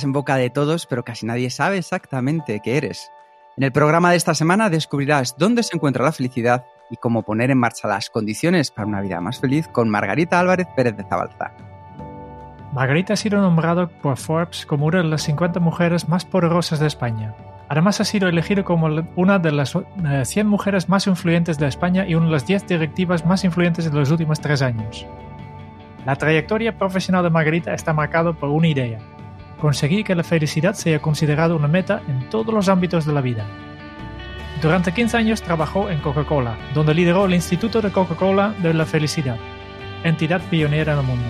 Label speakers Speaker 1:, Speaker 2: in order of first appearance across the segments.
Speaker 1: En boca de todos, pero casi nadie sabe exactamente qué eres. En el programa de esta semana descubrirás dónde se encuentra la felicidad y cómo poner en marcha las condiciones para una vida más feliz con Margarita Álvarez Pérez de Zabalza.
Speaker 2: Margarita ha sido nombrada por Forbes como una de las 50 mujeres más poderosas de España. Además ha sido elegida como una de las 100 mujeres más influyentes de España y una de las 10 directivas más influyentes de los últimos tres años. La trayectoria profesional de Margarita está marcada por una idea, conseguir que la felicidad sea considerada una meta en todos los ámbitos de la vida. Durante 15 años trabajó en Coca-Cola, donde lideró el Instituto de Coca-Cola de la Felicidad, entidad pionera en el mundo.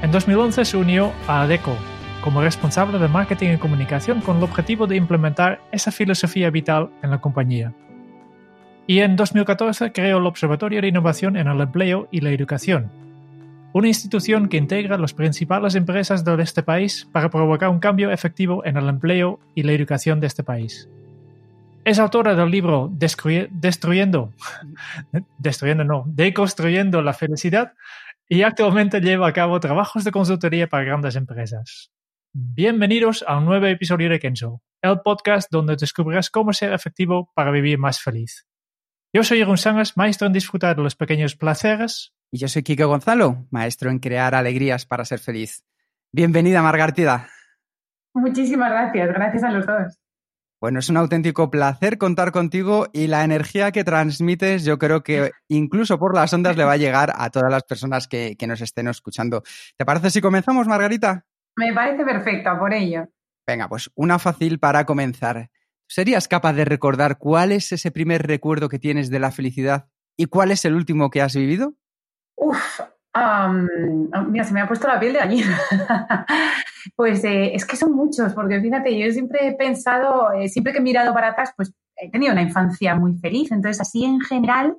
Speaker 2: En 2011 se unió a ADECO como responsable de marketing y comunicación con el objetivo de implementar esa filosofía vital en la compañía. Y en 2014 creó el Observatorio de Innovación en el Empleo y la Educación, una institución que integra las principales empresas de este país para provocar un cambio efectivo en el empleo y la educación de este país. Es autora del libro Destruyendo, destruyendo no, Deconstruyendo la felicidad y actualmente lleva a cabo trabajos de consultoría para grandes empresas. Bienvenidos a un nuevo episodio de Kenzo, el podcast donde descubrirás cómo ser efectivo para vivir más feliz. Yo soy Jeroen Sangas, maestro en disfrutar de los pequeños placeres.
Speaker 1: Y yo soy Kike Gonzalo, maestro en crear alegrías para ser feliz. Bienvenida, Margarita.
Speaker 3: Muchísimas gracias, gracias a los dos.
Speaker 1: Bueno, es un auténtico placer contar contigo y la energía que transmites yo creo que incluso por las ondas le va a llegar a todas las personas que, que nos estén escuchando. ¿Te parece si comenzamos, Margarita?
Speaker 3: Me parece perfecto, por ello.
Speaker 1: Venga, pues una fácil para comenzar. ¿Serías capaz de recordar cuál es ese primer recuerdo que tienes de la felicidad y cuál es el último que has vivido?
Speaker 3: Uf, um, mira, se me ha puesto la piel de gallina. pues eh, es que son muchos, porque fíjate, yo siempre he pensado, eh, siempre que he mirado para atrás, pues he tenido una infancia muy feliz. Entonces, así en general,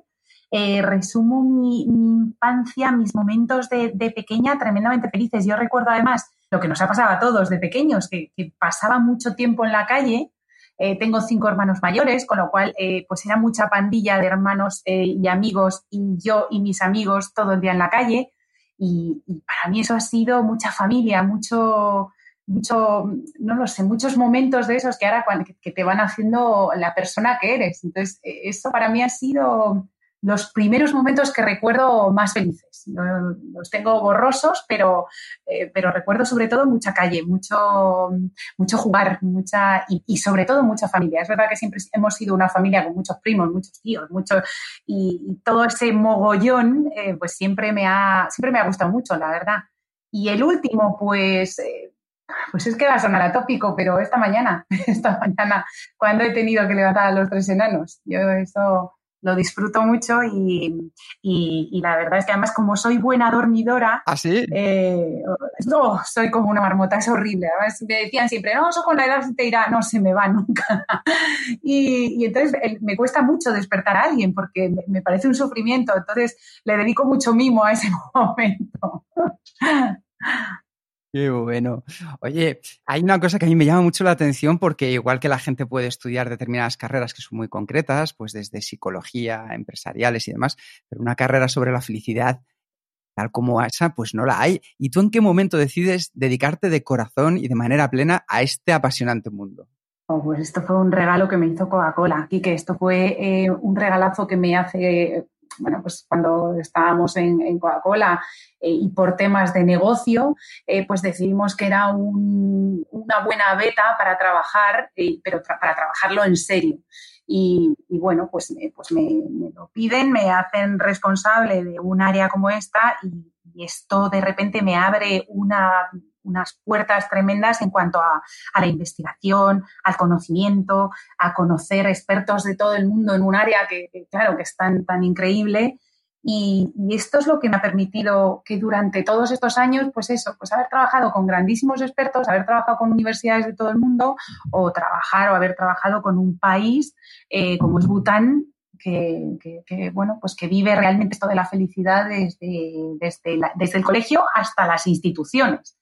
Speaker 3: eh, resumo mi, infancia, mis momentos de, pequeña tremendamente felices. Yo recuerdo además lo que nos ha pasado a todos de pequeños, que, que pasaba mucho tiempo en la calle eh, tengo cinco hermanos mayores, con lo cual eh, pues era mucha pandilla de hermanos eh, y amigos y yo y mis amigos todo el día en la calle. Y, para mí eso ha sido mucha familia, mucho, mucho, no lo sé, muchos momentos de esos que ahora que te van haciendo la persona que eres. Entonces, eso para mí ha sido los primeros momentos que recuerdo más felices. Los tengo borrosos, pero, eh, pero recuerdo sobre todo mucha calle, mucho, mucho jugar, mucha y, y, sobre todo mucha familia. Es verdad que siempre hemos sido una familia con muchos primos, muchos tíos, muchos y, y todo ese mogollón, eh, pues siempre me ha siempre me ha gustado mucho, la verdad. Y el último, pues eh, pues es que va a sonar atópico, pero esta mañana, esta mañana, cuando he tenido que levantar a los tres enanos, yo eso lo disfruto mucho y, y, y, la verdad es que además como soy buena dormidora,
Speaker 1: ¿Ah, sí?
Speaker 3: eh, no, soy como una marmota, es horrible. Además me decían siempre, no, eso con la edad te irá, no se me va nunca. y, y, entonces me cuesta mucho despertar a alguien porque me, me parece un sufrimiento, entonces le dedico mucho mimo a ese momento.
Speaker 1: Qué bueno. Oye, hay una cosa que a mí me llama mucho la atención porque igual que la gente puede estudiar determinadas carreras que son muy concretas, pues desde psicología, empresariales y demás, pero una carrera sobre la felicidad tal como esa, pues no la hay. ¿Y tú en qué momento decides dedicarte de corazón y de manera plena a este apasionante mundo?
Speaker 3: Oh, pues esto fue un regalo que me hizo Coca-Cola. Aquí que esto fue eh, un regalazo que me hace bueno, pues cuando estábamos en, Coca-Cola eh, y por temas de negocio, eh, pues decidimos que era un, una buena beta para trabajar, eh, pero para trabajarlo en serio. Y, bueno, pues, pues me, me, lo piden, me hacen responsable de un área como esta y esto de repente me abre una unas puertas tremendas en cuanto a, la investigación, al conocimiento, a conocer expertos de todo el mundo en un área que, claro, que es tan, tan increíble. Y, esto es lo que me ha permitido que durante todos estos años, pues eso, pues haber trabajado con grandísimos expertos, haber trabajado con universidades de todo el mundo o trabajar o haber trabajado con un país eh, como es Bután, que, bueno, pues que vive realmente esto de la felicidad desde, desde, desde el colegio hasta las instituciones.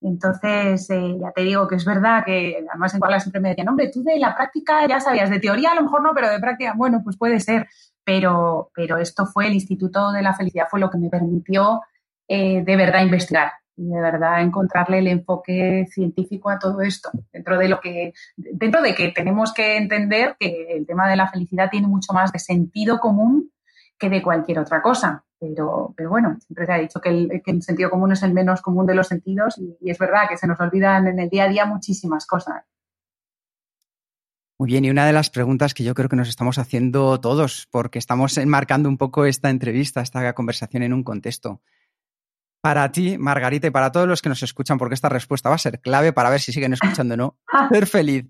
Speaker 3: Entonces, eh, ya te digo que es verdad que además en Cuala siempre me decían, hombre, tú de la práctica ya sabías, de teoría a lo mejor no, pero de práctica, bueno, pues puede ser pero, pero esto fue el Instituto de la Felicidad, fue lo que me permitió eh, de verdad investigar y de verdad encontrarle el enfoque científico a todo esto, dentro de lo que, dentro de que tenemos que entender que el tema de la felicidad tiene mucho más de sentido común que de cualquier otra cosa. Pero, pero bueno, siempre se ha dicho que el, que el, sentido común es el menos común de los sentidos y, y es verdad que se nos olvidan en el día a día muchísimas cosas.
Speaker 1: Muy bien, y una de las preguntas que yo creo que nos estamos haciendo todos, porque estamos enmarcando un poco esta entrevista, esta conversación en un contexto. Para ti, Margarita, y para todos los que nos escuchan, porque esta respuesta va a ser clave para ver si siguen escuchando o no, ser feliz,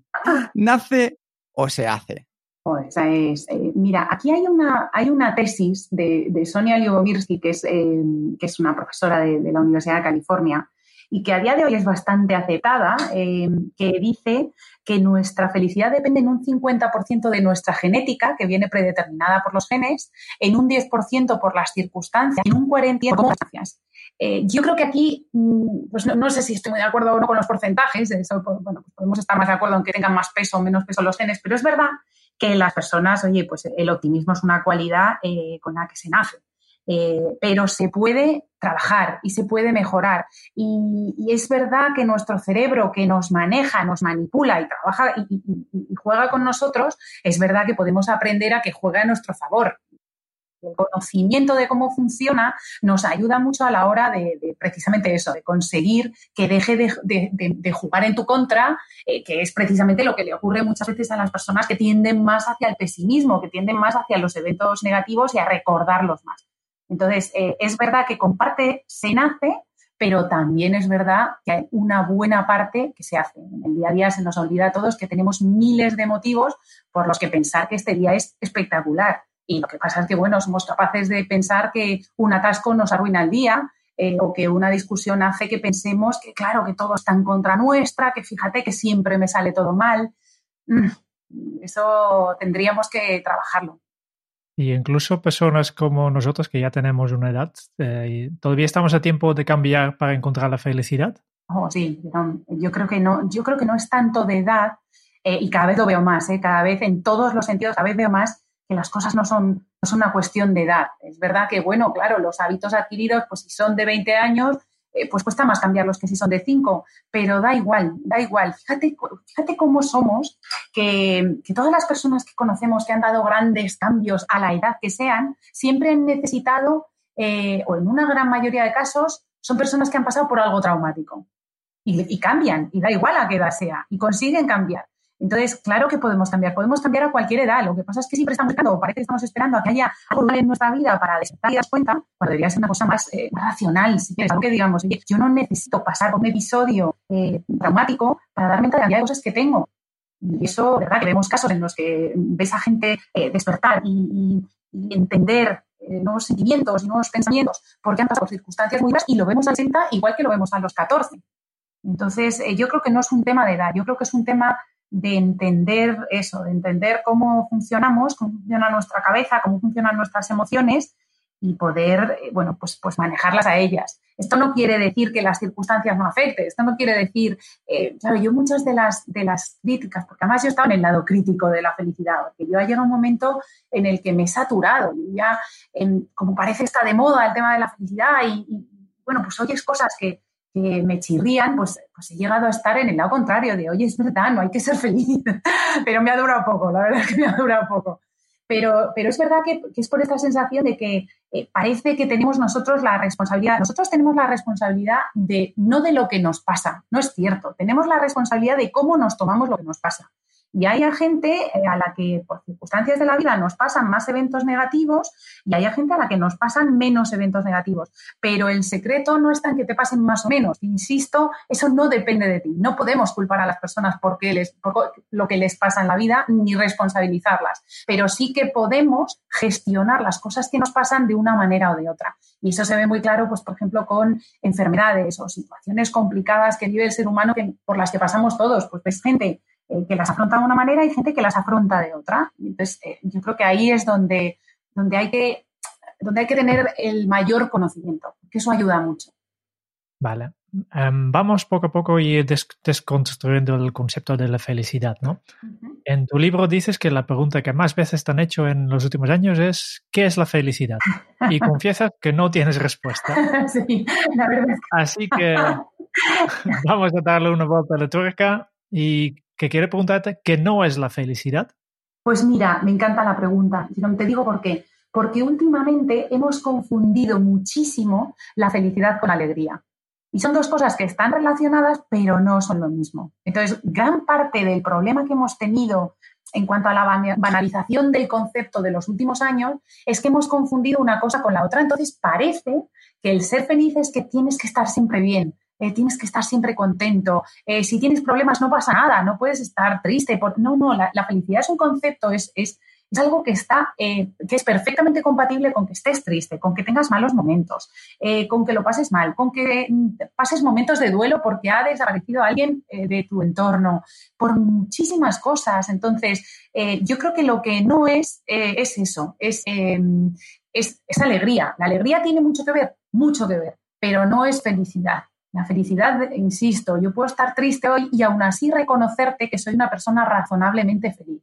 Speaker 1: ¿nace o se hace?
Speaker 3: Es, eh, mira, aquí hay una, hay una tesis de, Sonia es, eh, que es una profesora de, la Universidad de California, y que a día de hoy es bastante aceptada, eh, que dice que nuestra felicidad depende en un 50% de nuestra genética, que viene predeterminada por los genes, en un 10% por las circunstancias, en un 40% por las circunstancias. Yo creo que aquí, mm, pues no, sé si estoy muy de acuerdo o no con los porcentajes, eso, pues, bueno, pues podemos estar más de acuerdo en que tengan más peso o menos peso los genes, pero es verdad que las personas, oye, pues el optimismo es una cualidad eh, con la que se nace. Eh, pero se puede trabajar y se puede mejorar. Y, es verdad que nuestro cerebro que nos maneja, nos manipula y trabaja y, juega con nosotros, es verdad que podemos aprender a que juegue a nuestro favor. El conocimiento de cómo funciona nos ayuda mucho a la hora de, precisamente eso, de conseguir que deje de, jugar en tu contra, eh, que es precisamente lo que le ocurre muchas veces a las personas que tienden más hacia el pesimismo, que tienden más hacia los eventos negativos y a recordarlos más. Entonces, eh, es verdad que con parte se nace, pero también es verdad que hay una buena parte que se hace. En el día a día se nos olvida a todos que tenemos miles de motivos por los que pensar que este día es espectacular. Y lo que pasa es que, bueno, somos capaces de pensar que un atasco nos arruina el día, eh, o que una discusión hace que pensemos que, claro, que todo está en contra nuestra, que fíjate que siempre me sale todo mal. Mm, eso tendríamos que trabajarlo.
Speaker 2: Y incluso personas como nosotros que ya tenemos una edad, eh, ¿todavía estamos a tiempo de cambiar para encontrar la felicidad?
Speaker 3: Oh, sí, yo creo que no, yo creo que no es tanto de edad, eh, y cada vez lo veo más, eh, cada vez en todos los sentidos, cada vez veo más que las cosas no son, no son una cuestión de edad. Es verdad que, bueno, claro, los hábitos adquiridos, pues si son de 20 años, eh, pues cuesta más cambiarlos que si son de cinco, pero da igual, da igual. Fíjate, fíjate cómo somos, que, todas las personas que conocemos que han dado grandes cambios a la edad que sean, siempre han necesitado, eh, o en una gran mayoría de casos, son personas que han pasado por algo traumático. Y, y cambian, y da igual a qué edad sea, y consiguen cambiar. Entonces, claro que podemos cambiar, podemos cambiar a cualquier edad. Lo que pasa es que siempre estamos esperando, o parece que estamos esperando a que haya algo en nuestra vida para despertar y dar cuenta, cuando debería ser una cosa más eh, racional, si quieres, algo que digamos, yo no necesito pasar por un episodio eh, traumático para darme cuenta de la cosas que tengo. Y eso, verdad, que vemos casos en los que ves a gente eh, despertar y, entender nuevos sentimientos y nuevos pensamientos porque han pasado por circunstancias muy duras y lo vemos a los 60 igual que lo vemos a los 14. Entonces, yo creo que no es un tema de edad, yo creo que es un tema de entender eso, de entender cómo funcionamos, cómo funciona nuestra cabeza, cómo funcionan nuestras emociones y poder, eh, bueno, pues, pues manejarlas a ellas. Esto no quiere decir que las circunstancias no afecten, esto no quiere decir, eh, claro, yo muchas de las, de las críticas, porque además yo estaba en el lado crítico de la felicidad, porque yo ha llegado un momento en el que me he saturado, ya, como parece está de moda el tema de la felicidad y, y bueno, pues oyes cosas que, me chirrían, pues, pues he llegado a estar en el lado contrario de, oye, es verdad, no hay que ser feliz. pero me ha durado poco, la verdad es que me ha durado poco. Pero, pero es verdad que, es por esta sensación de que eh, parece que tenemos nosotros la responsabilidad, nosotros tenemos la responsabilidad de no de lo que nos pasa, no es cierto, tenemos la responsabilidad de cómo nos tomamos lo que nos pasa. Y hay gente eh, a la que por circunstancias de la vida nos pasan más eventos negativos y hay gente a la que nos pasan menos eventos negativos. Pero el secreto no está en que te pasen más o menos. Insisto, eso no depende de ti. No podemos culpar a las personas porque les, por lo que les pasa en la vida ni responsabilizarlas. Pero sí que podemos gestionar las cosas que nos pasan de una manera o de otra. Y eso se ve muy claro, pues, por ejemplo, con enfermedades o situaciones complicadas que vive el ser humano por las que pasamos todos. Pues ves gente eh, que las afronta de una manera y gente que las afronta de otra. Entonces, eh, yo creo que ahí es donde, donde, hay que, donde hay que tener el mayor conocimiento, que eso ayuda mucho.
Speaker 2: Vale. Em, vamos poco a poco y desconstruyendo el concepto de la felicidad, ¿no? En tu libro dices que la pregunta que más veces te han hecho en los últimos años es ¿qué es la felicidad? Y confiesas que no tienes respuesta.
Speaker 3: sí, la verdad.
Speaker 2: Así que vamos a darle una vuelta a la tuerca y que quiere preguntarte qué no es la felicidad.
Speaker 3: Pues mira, me encanta la pregunta. Te digo por qué. Porque últimamente hemos confundido muchísimo la felicidad con alegría. Y son dos cosas que están relacionadas, pero no son lo mismo. Entonces, gran parte del problema que hemos tenido en cuanto a la banalización del concepto de los últimos años es que hemos confundido una cosa con la otra. Entonces, parece que el ser feliz es que tienes que estar siempre bien, eh, tienes que estar siempre contento. Eh, si tienes problemas, no pasa nada, no puedes estar triste. no, no, la, felicidad es un concepto, es, es, es algo que está, eh, que es perfectamente compatible con que estés triste, con que tengas malos momentos, con que lo pases mal, con que mm, pases momentos de duelo porque ha desaparecido alguien de tu entorno, por muchísimas cosas. Entonces, yo creo que lo que no es, es eso, es, em, es, es alegría. La alegría tiene mucho que ver, mucho que ver, pero no es felicidad. La felicidad, insisto, yo puedo estar triste hoy y aún así reconocerte que soy una persona razonablemente feliz.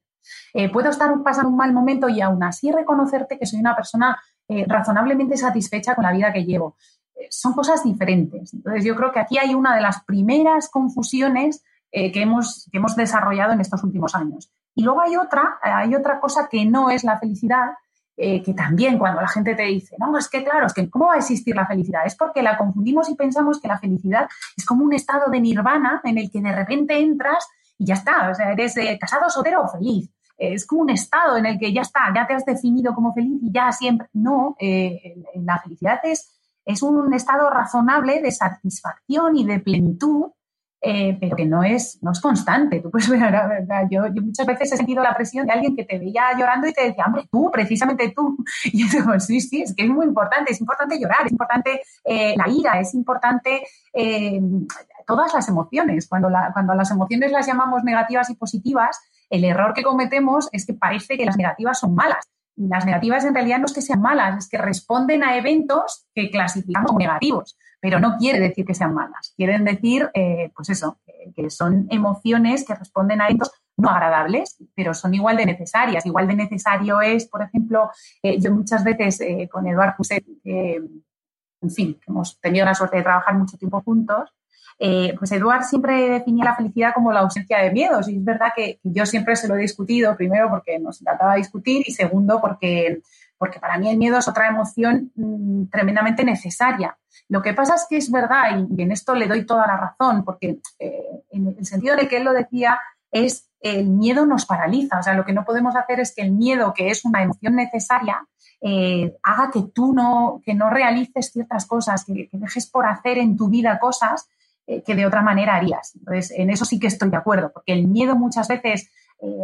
Speaker 3: Eh, puedo estar pasando un mal momento y aún así reconocerte que soy una persona eh, razonablemente satisfecha con la vida que llevo. Eh, son cosas diferentes. Entonces, yo creo que aquí hay una de las primeras confusiones que, hemos, que hemos desarrollado en estos últimos años. Y luego hay otra, hay otra cosa que no es la felicidad, eh, que también cuando la gente te dice, no, es que claro, es que ¿cómo va a existir la felicidad? Es porque la confundimos y pensamos que la felicidad es como un estado de nirvana en el que de repente entras y ya está, o sea, eres eh, casado, soltero o feliz. es como un estado en el que ya está, ya te has definido como feliz y ya siempre. No, eh, la felicidad es, es un estado razonable de satisfacción y de plenitud eh, pero que no es, no es constante. Tú puedes ver, yo, muchas veces he sentido la presión de alguien que te veía llorando y te decía, hombre, tú, precisamente tú. Y yo digo, sí, sí, es que es muy importante, es importante llorar, es importante eh, la ira, es importante eh, todas las emociones. Cuando, cuando las emociones las llamamos negativas y positivas, el error que cometemos es que parece que las negativas son malas. Las negativas en realidad no es que sean malas, es que responden a eventos que clasificamos como negativos pero no quiere decir que sean malas. Quieren decir, eh, pues eso, que son emociones que responden a eventos no agradables, pero son igual de necesarias. Igual de necesario es, por ejemplo, eh, yo muchas veces eh, con Eduard Fuset, en fin, hemos tenido la suerte de trabajar mucho tiempo juntos, pues Eduard siempre definía la felicidad como la ausencia de miedos. Y es verdad que, yo siempre se lo he discutido, primero porque nos encantaba discutir y segundo porque, porque para mí el miedo es otra emoción mm, tremendamente necesaria. Lo que pasa es que es verdad, y, en esto le doy toda la razón, porque eh, en el sentido de que él lo decía, es el miedo nos paraliza. O sea, lo que no podemos hacer es que el miedo, que es una emoción necesaria, eh, haga que tú no, que no realices ciertas cosas, que, dejes por hacer en tu vida cosas eh, que de otra manera harías. Entonces, en eso sí que estoy de acuerdo, porque el miedo muchas veces,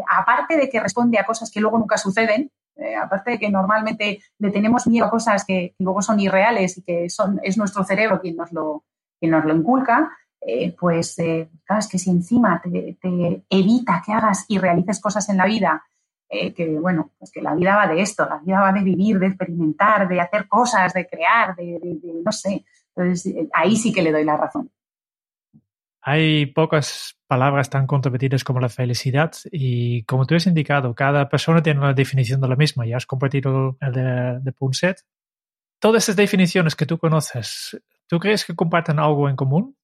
Speaker 3: aparte de que responde a cosas que luego nunca suceden, eh, aparte de que normalmente le tenemos miedo a cosas que, luego son irreales y que son, es nuestro cerebro quien nos lo, quien nos lo inculca, eh, pues eh, claro, es que si encima te, evita que hagas y realices cosas en la vida, que bueno, pues que la vida va de esto, la vida va de vivir, de experimentar, de hacer cosas, de crear, de no sé. Entonces, ahí sí que le doy la razón.
Speaker 2: Hay pocas palabras tan controvertidas como la felicidad y como tú has indicado, cada persona tiene una definición de la misma. Ya has compartido el de, de Punset. Todas esas definiciones que tú conoces, ¿tú crees que comparten algo en común?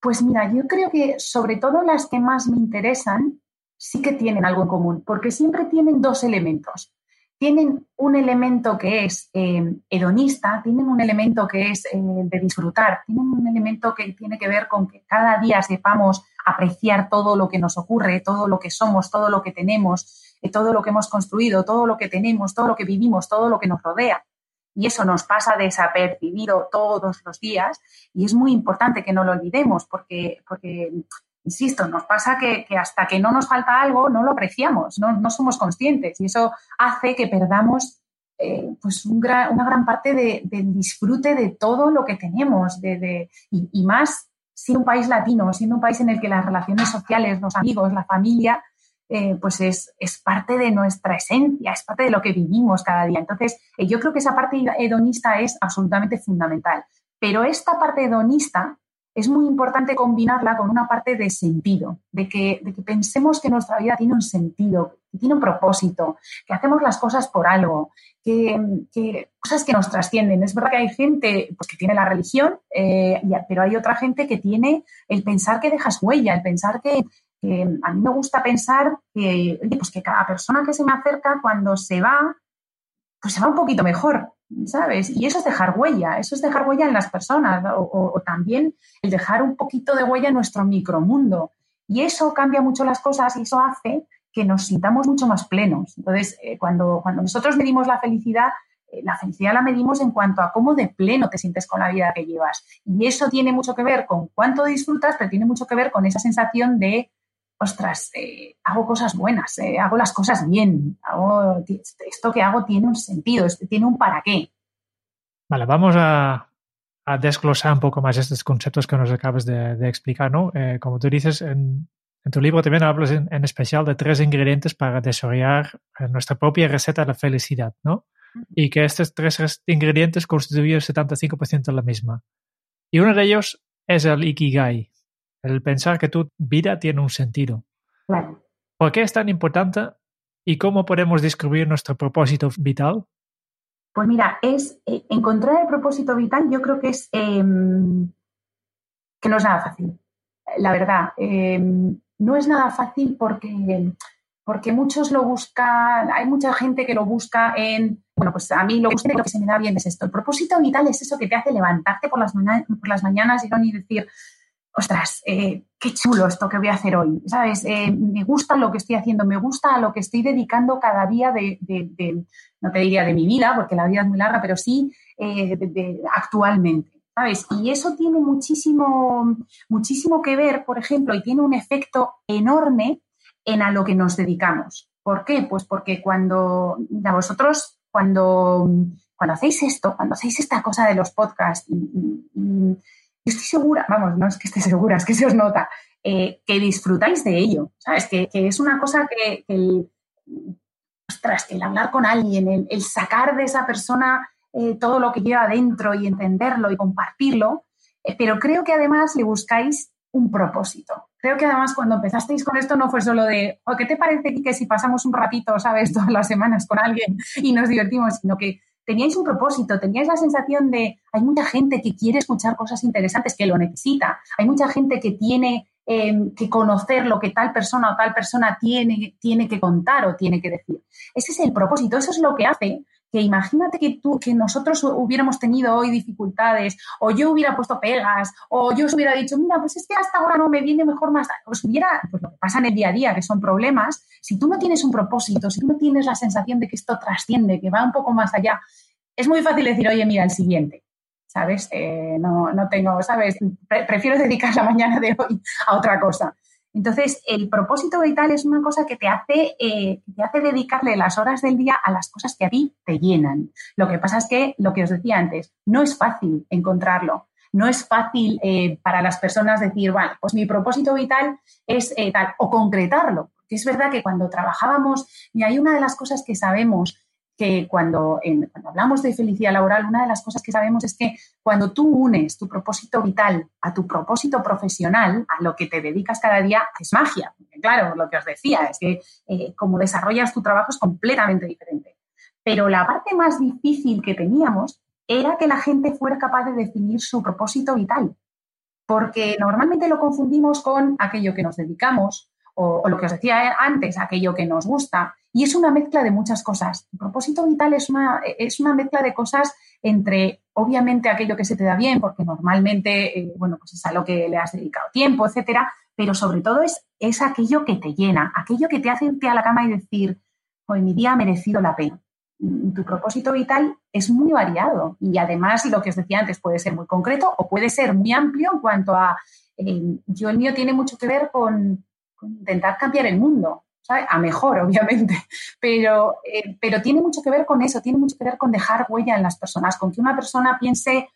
Speaker 3: Pues mira, yo creo que sobre todo las que más me interesan sí que tienen algo en común, porque siempre tienen dos elementos tienen un elemento que es eh, hedonista, tienen un elemento que es eh, de disfrutar, tienen un elemento que tiene que ver con que cada día sepamos apreciar todo lo que nos ocurre, todo lo que somos, todo lo que tenemos, eh, todo lo que hemos construido, todo lo que tenemos, todo lo que vivimos, todo lo que nos rodea. Y eso nos pasa desapercibido todos los días y es muy importante que no lo olvidemos porque, porque insisto, nos pasa que, hasta que no nos falta algo no lo apreciamos, no, somos conscientes y eso hace que perdamos eh, pues una gran parte del disfrute de todo lo que tenemos y, más siendo un país latino, siendo un país en el que las relaciones sociales, los amigos, la familia, eh, pues es, es, parte de nuestra esencia, es parte de lo que vivimos cada día. Entonces, eh, yo creo que esa parte hedonista es absolutamente fundamental. Pero esta parte hedonista es muy importante combinarla con una parte de sentido, de que, de que pensemos que nuestra vida tiene un sentido, que tiene un propósito, que hacemos las cosas por algo, que, cosas que nos trascienden. Es verdad que hay gente pues, que tiene la religión, eh, pero hay otra gente que tiene el pensar que dejas huella, el pensar que, a mí me gusta pensar que, pues que cada persona que se me acerca cuando se va, pues se va un poquito mejor, ¿sabes? Y eso es dejar huella, eso es dejar huella en las personas o, también el dejar un poquito de huella en nuestro micromundo. Y eso cambia mucho las cosas y eso hace que nos sintamos mucho más plenos. Entonces, eh, cuando, cuando nosotros medimos la felicidad, eh, la felicidad la medimos en cuanto a cómo de pleno te sientes con la vida que llevas. Y eso tiene mucho que ver con cuánto disfrutas, pero tiene mucho que ver con esa sensación de ostras, eh, hago cosas buenas, eh, hago las cosas bien, hago, esto que hago tiene un sentido, tiene un para qué.
Speaker 2: Vale, vamos a, desglosar un poco más estos conceptos que nos acabas de, explicar, ¿no? Eh, como tú dices, en, tu libro también hablas en, especial de tres ingredientes para desarrollar nuestra propia receta de la felicidad, ¿no? Y que estos tres ingredientes constituyen el 75% de la misma. Y uno de ellos es el Ikigai, el pensar que tu vida tiene un sentido. ¿Por qué es tan importante y cómo podemos descubrir nuestro propósito vital?
Speaker 3: Pues mira, es eh, encontrar el propósito vital, yo creo que es em, que no es nada fácil. La verdad, em, no es nada fácil porque, porque muchos lo buscan, hay mucha gente que lo busca en, bueno, pues a mí lo, lo que se me da bien es esto. El propósito vital es eso que te hace levantarte por las, por las mañanas y decir, ostras, eh, qué chulo esto que voy a hacer hoy, ¿sabes? Eh, me gusta lo que estoy haciendo, me gusta a lo que estoy dedicando cada día de, no te diría de mi vida, porque la vida es muy larga, pero sí eh, actualmente. ¿Sabes? Y eso tiene muchísimo, muchísimo que ver, por ejemplo, y tiene un efecto enorme en a lo que nos dedicamos. ¿Por qué? Pues porque cuando a vosotros, cuando, cuando hacéis esto, cuando hacéis esta cosa de los podcasts estoy segura, vamos, no es que esté segura, es que se os nota, eh, que disfrutáis de ello, ¿sabes? Que, es una cosa que, el, ostras, el hablar con alguien, el, sacar de esa persona eh, todo lo que lleva dentro y entenderlo y compartirlo, eh, pero creo que además le buscáis un propósito. Creo que además cuando empezasteis con esto no fue solo de, ¿o oh, qué te parece que si pasamos un ratito, sabes, todas las semanas con alguien y nos divertimos, sino que teníais un propósito, teníais la sensación de hay mucha gente que quiere escuchar cosas interesantes, que lo necesita, hay mucha gente que tiene em, que conocer lo que tal persona o tal persona tiene, tiene que contar o tiene que decir. Ese es el propósito, eso es lo que hace que imagínate que tú, que nosotros hubiéramos tenido hoy dificultades, o yo hubiera puesto pegas, o yo os hubiera dicho, mira, pues es que hasta ahora no me viene mejor más, os hubiera, pues lo que pasa en el día a día, que son problemas, si tú no tienes un propósito, si tú no tienes la sensación de que esto trasciende, que va un poco más allá, es muy fácil decir, oye, mira, el siguiente. ¿Sabes? Eh, no, no tengo, ¿sabes? prefiero dedicar la mañana de hoy a otra cosa. Entonces, el propósito vital es una cosa que te hace, eh, te hace dedicarle las horas del día a las cosas que a ti te llenan. Lo que pasa es que, lo que os decía antes, no es fácil encontrarlo. No es fácil eh, para las personas decir, bueno, pues mi propósito vital es eh, tal, o concretarlo. Porque es verdad que cuando trabajábamos, y hay una de las cosas que sabemos que cuando, hablamos de felicidad laboral, una de las cosas que sabemos es que cuando tú unes tu propósito vital a tu propósito profesional, a lo que te dedicas cada día, es magia. claro, lo que os decía es que eh, como desarrollas tu trabajo es completamente diferente. Pero la parte más difícil que teníamos era que la gente fuera capaz de definir su propósito vital. Porque normalmente lo confundimos con aquello que nos dedicamos o, o lo que os decía antes, aquello que nos gusta. Y es una mezcla de muchas cosas. El propósito vital es una, es una mezcla de cosas entre, obviamente, aquello que se te da bien, porque normalmente, eh, bueno, pues es a lo que le has dedicado tiempo, etcétera, pero sobre todo es, es aquello que te llena, aquello que te hace irte a la cama y decir, hoy mi día ha merecido la pena. Tu propósito vital es muy variado y además lo que os decía antes puede ser muy concreto o puede ser muy amplio en cuanto a, eh, yo el mío tiene mucho que ver con, intentar cambiar el mundo, a mejor, obviamente, pero, eh, pero tiene mucho que ver con eso, tiene mucho que ver con dejar huella en las personas, con que una persona piense,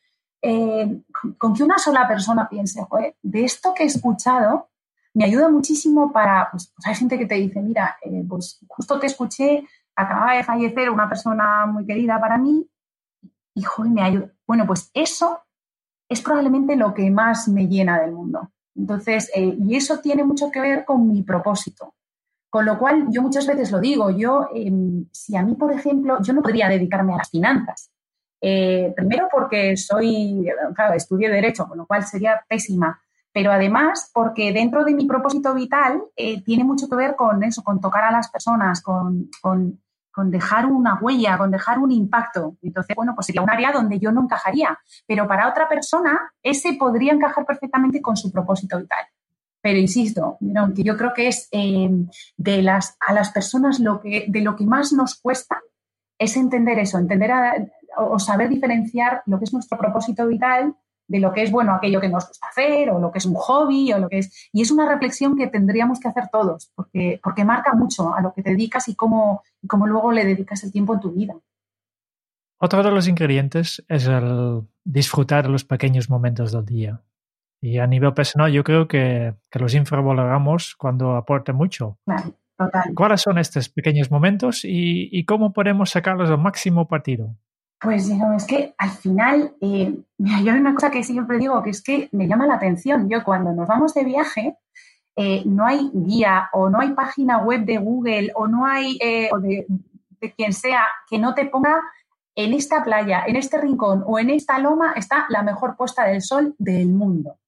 Speaker 3: eh, con que una sola persona piense, de esto que he escuchado, me ayuda muchísimo para, pues, pues hay gente que te dice, mira, eh, pues justo te escuché, acaba de fallecer una persona muy querida para mí, y joder, me ayuda. Bueno, pues eso es probablemente lo que más me llena del mundo. Entonces, y eso tiene mucho que ver con mi propósito. Con lo cual, yo muchas veces lo digo, yo, em, si a mí, por ejemplo, yo no podría dedicarme a las finanzas. Eh, primero porque soy, claro, estudié Derecho, con lo cual sería pésima. Pero además porque dentro de mi propósito vital eh, tiene mucho que ver con eso, con tocar a las personas, con, con, con dejar una huella, con dejar un impacto. Entonces, bueno, pues sería un área donde yo no encajaría. Pero para otra persona, ese podría encajar perfectamente con su propósito vital. Pero insisto, aunque yo creo que es eh, de las, a las personas lo que, de lo que más nos cuesta es entender eso, entender o saber diferenciar lo que es nuestro propósito vital de lo que es, bueno, aquello que nos gusta hacer o lo que es un hobby o lo que es... Y es una reflexión que tendríamos que hacer todos, porque, porque marca mucho a lo que te dedicas y cómo, y cómo luego le dedicas el tiempo en tu vida.
Speaker 2: Otro de los ingredientes es el disfrutar los pequeños momentos del día. Y a nivel personal, yo creo que, los infravaloramos cuando aporta mucho.
Speaker 3: Claro, total.
Speaker 2: ¿Cuáles son estos pequeños momentos y, cómo podemos sacarlos al máximo partido?
Speaker 3: Pues es que al final, eh, hay una cosa que siempre digo, que es que me llama la atención. Yo cuando nos vamos de viaje, eh, no hay guía o no hay página web de Google o no hay, eh, o de, de, quien sea, que no te ponga en esta playa, en este rincón o en esta loma está la mejor puesta del sol del mundo.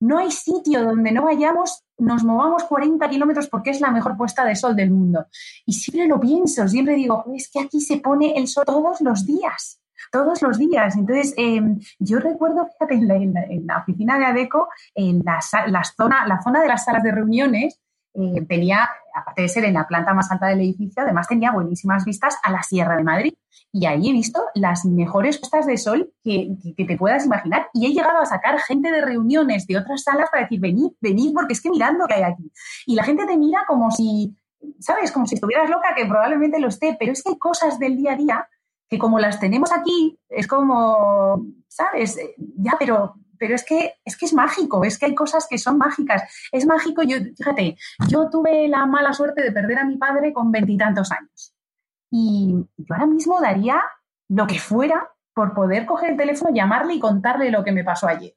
Speaker 3: No hay sitio donde no vayamos, nos movamos 40 kilómetros porque es la mejor puesta de sol del mundo. Y siempre lo pienso, siempre digo, es que aquí se pone el sol todos los días todos los días. Entonces, em, yo recuerdo, fíjate, en la, oficina de ADECO, en la, zona, la zona de las salas de reuniones, eh, tenía, aparte de ser en la planta más alta del edificio, además tenía buenísimas vistas a la Sierra de Madrid. Y ahí he visto las mejores puestas de sol que, te puedas imaginar. Y he llegado a sacar gente de reuniones de otras salas para decir, venid, venid, porque es que mirando que hay aquí. Y la gente te mira como si, ¿sabes? Como si estuvieras loca, que probablemente lo esté, pero es que hay cosas del día a día que como las tenemos aquí, es como, ¿sabes? Ya, pero pero es que, es que es mágico, es que hay cosas que son mágicas. Es mágico, yo, fíjate, yo tuve la mala suerte de perder a mi padre con veintitantos años. Y yo ahora mismo daría lo que fuera por poder coger el teléfono, llamarle y contarle lo que me pasó ayer.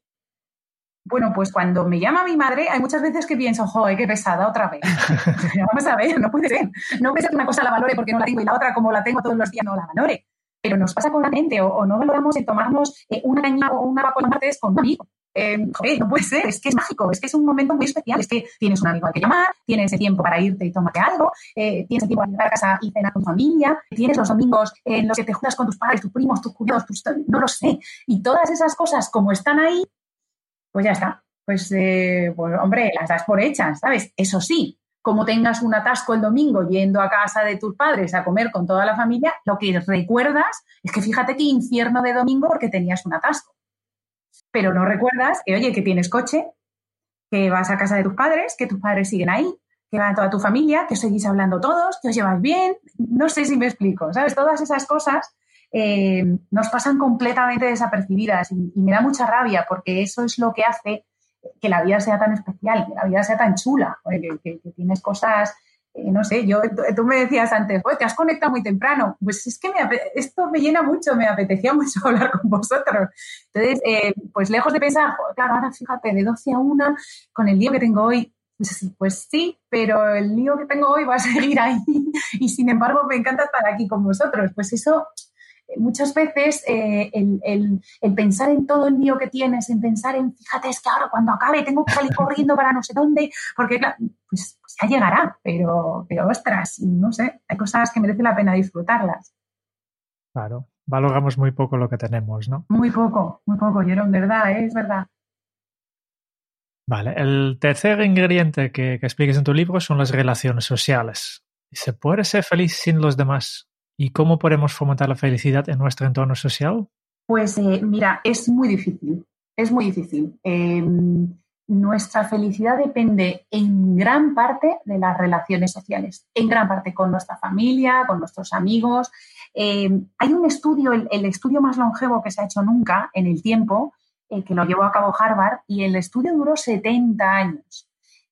Speaker 3: Bueno, pues cuando me llama mi madre, hay muchas veces que pienso, joder, qué pesada otra vez. Vamos a ver, no puede ser. No puede ser que una cosa la valore porque no la tengo y la otra, como la tengo todos los días, no la valore. Pero nos pasa con la mente, o, no valoramos en tomarnos eh, una caña o una vacuna martes con un amigo. Eh, no puede ser, es que es mágico, es que es un momento muy especial, es que tienes un amigo al que llamar, tienes el tiempo para irte y tomarte algo, eh, tienes el tiempo para llegar a casa y cenar con tu familia, tienes los domingos en los que te juntas con tus padres, tus primos, tus cuñados, tus, no lo sé. Y todas esas cosas, como están ahí, pues ya está. Pues, eh, pues hombre, las das por hechas, ¿sabes? Eso sí, como tengas un atasco el domingo yendo a casa de tus padres a comer con toda la familia, lo que recuerdas es que fíjate qué infierno de domingo porque tenías un atasco. Pero no recuerdas que, oye, que tienes coche, que vas a casa de tus padres, que tus padres siguen ahí, que va toda tu familia, que seguís hablando todos, que os llevas bien. No sé si me explico, ¿sabes? Todas esas cosas eh, nos pasan completamente desapercibidas y, me da mucha rabia porque eso es lo que hace que la vida sea tan especial, que la vida sea tan chula, que, tienes cosas, eh, no sé, yo, tú me decías antes, te has conectado muy temprano, pues es que esto me llena mucho, me apetecía mucho hablar con vosotros. Entonces, eh, pues lejos de pensar, claro, ahora fíjate, de 12 a 1, con el lío que tengo hoy, pues sí, pero el lío que tengo hoy va a seguir ahí y sin embargo me encanta estar aquí con vosotros. Pues eso muchas veces eh, el, pensar en todo el lío que tienes, en pensar en, fíjate, es que ahora cuando acabe tengo que salir corriendo para no sé dónde, porque pues, pues, ya llegará, pero, pero ostras, no sé, hay cosas que merece la pena disfrutarlas.
Speaker 2: Claro. valoramos muy poco lo que tenemos, ¿no?
Speaker 3: Muy poco, muy poco, en verdad, ¿eh? es verdad.
Speaker 2: Vale, el tercer ingrediente que, que expliques en tu libro son las relaciones sociales. ¿Se puede ser feliz sin los demás? ¿Y cómo podemos fomentar la felicidad en nuestro entorno social?
Speaker 3: Pues eh, mira, es muy difícil, es muy difícil. Em, nuestra felicidad depende en gran parte de las relaciones sociales, en gran parte con nuestra familia, con nuestros amigos. Em, hay un estudio, el, estudio más longevo que se ha hecho nunca en el tiempo, eh, que lo llevó a cabo Harvard, y el estudio duró 70 años.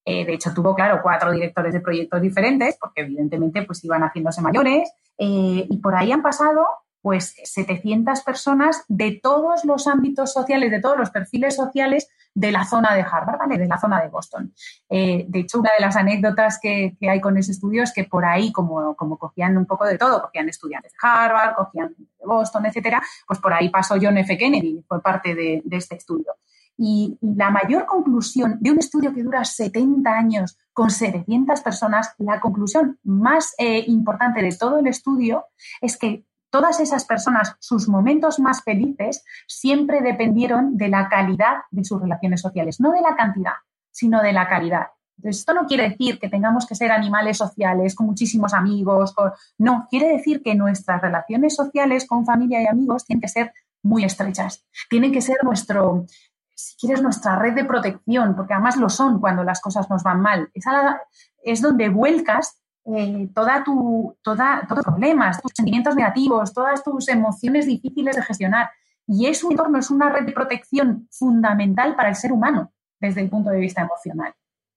Speaker 3: Eh, de hecho, tuvo, claro, cuatro directores de proyectos diferentes, porque evidentemente pues iban haciéndose mayores, y por ahí han pasado pues 700 personas de todos los ámbitos sociales, de todos los perfiles sociales de la zona de Harvard, ¿vale? De la zona de Boston. Eh, de hecho, una de las anécdotas que, hay con ese estudio es que por ahí, como, como cogían un poco de todo, cogían estudiantes de Harvard, cogían de Boston, etcétera, pues por ahí pasó John F. Kennedy, fue parte de, este estudio. Y la mayor conclusión de un estudio que dura 70 años con 700 personas, la conclusión más eh, importante de todo el estudio es que todas esas personas, sus momentos más felices siempre dependieron de la calidad de sus relaciones sociales, no de la cantidad, sino de la calidad. Esto no quiere decir que tengamos que ser animales sociales con muchísimos amigos, no, quiere decir que nuestras relaciones sociales con familia y amigos tienen que ser muy estrechas, tienen que ser nuestro, si quieres, nuestra red de protección, porque además lo son cuando las cosas nos van mal. Esa es donde vuelcas eh, toda tu, todos los problemas, tus sentimientos negativos, todas tus emociones difíciles de gestionar. Y es un entorno, es una red de protección fundamental para el ser humano desde el punto de vista emocional.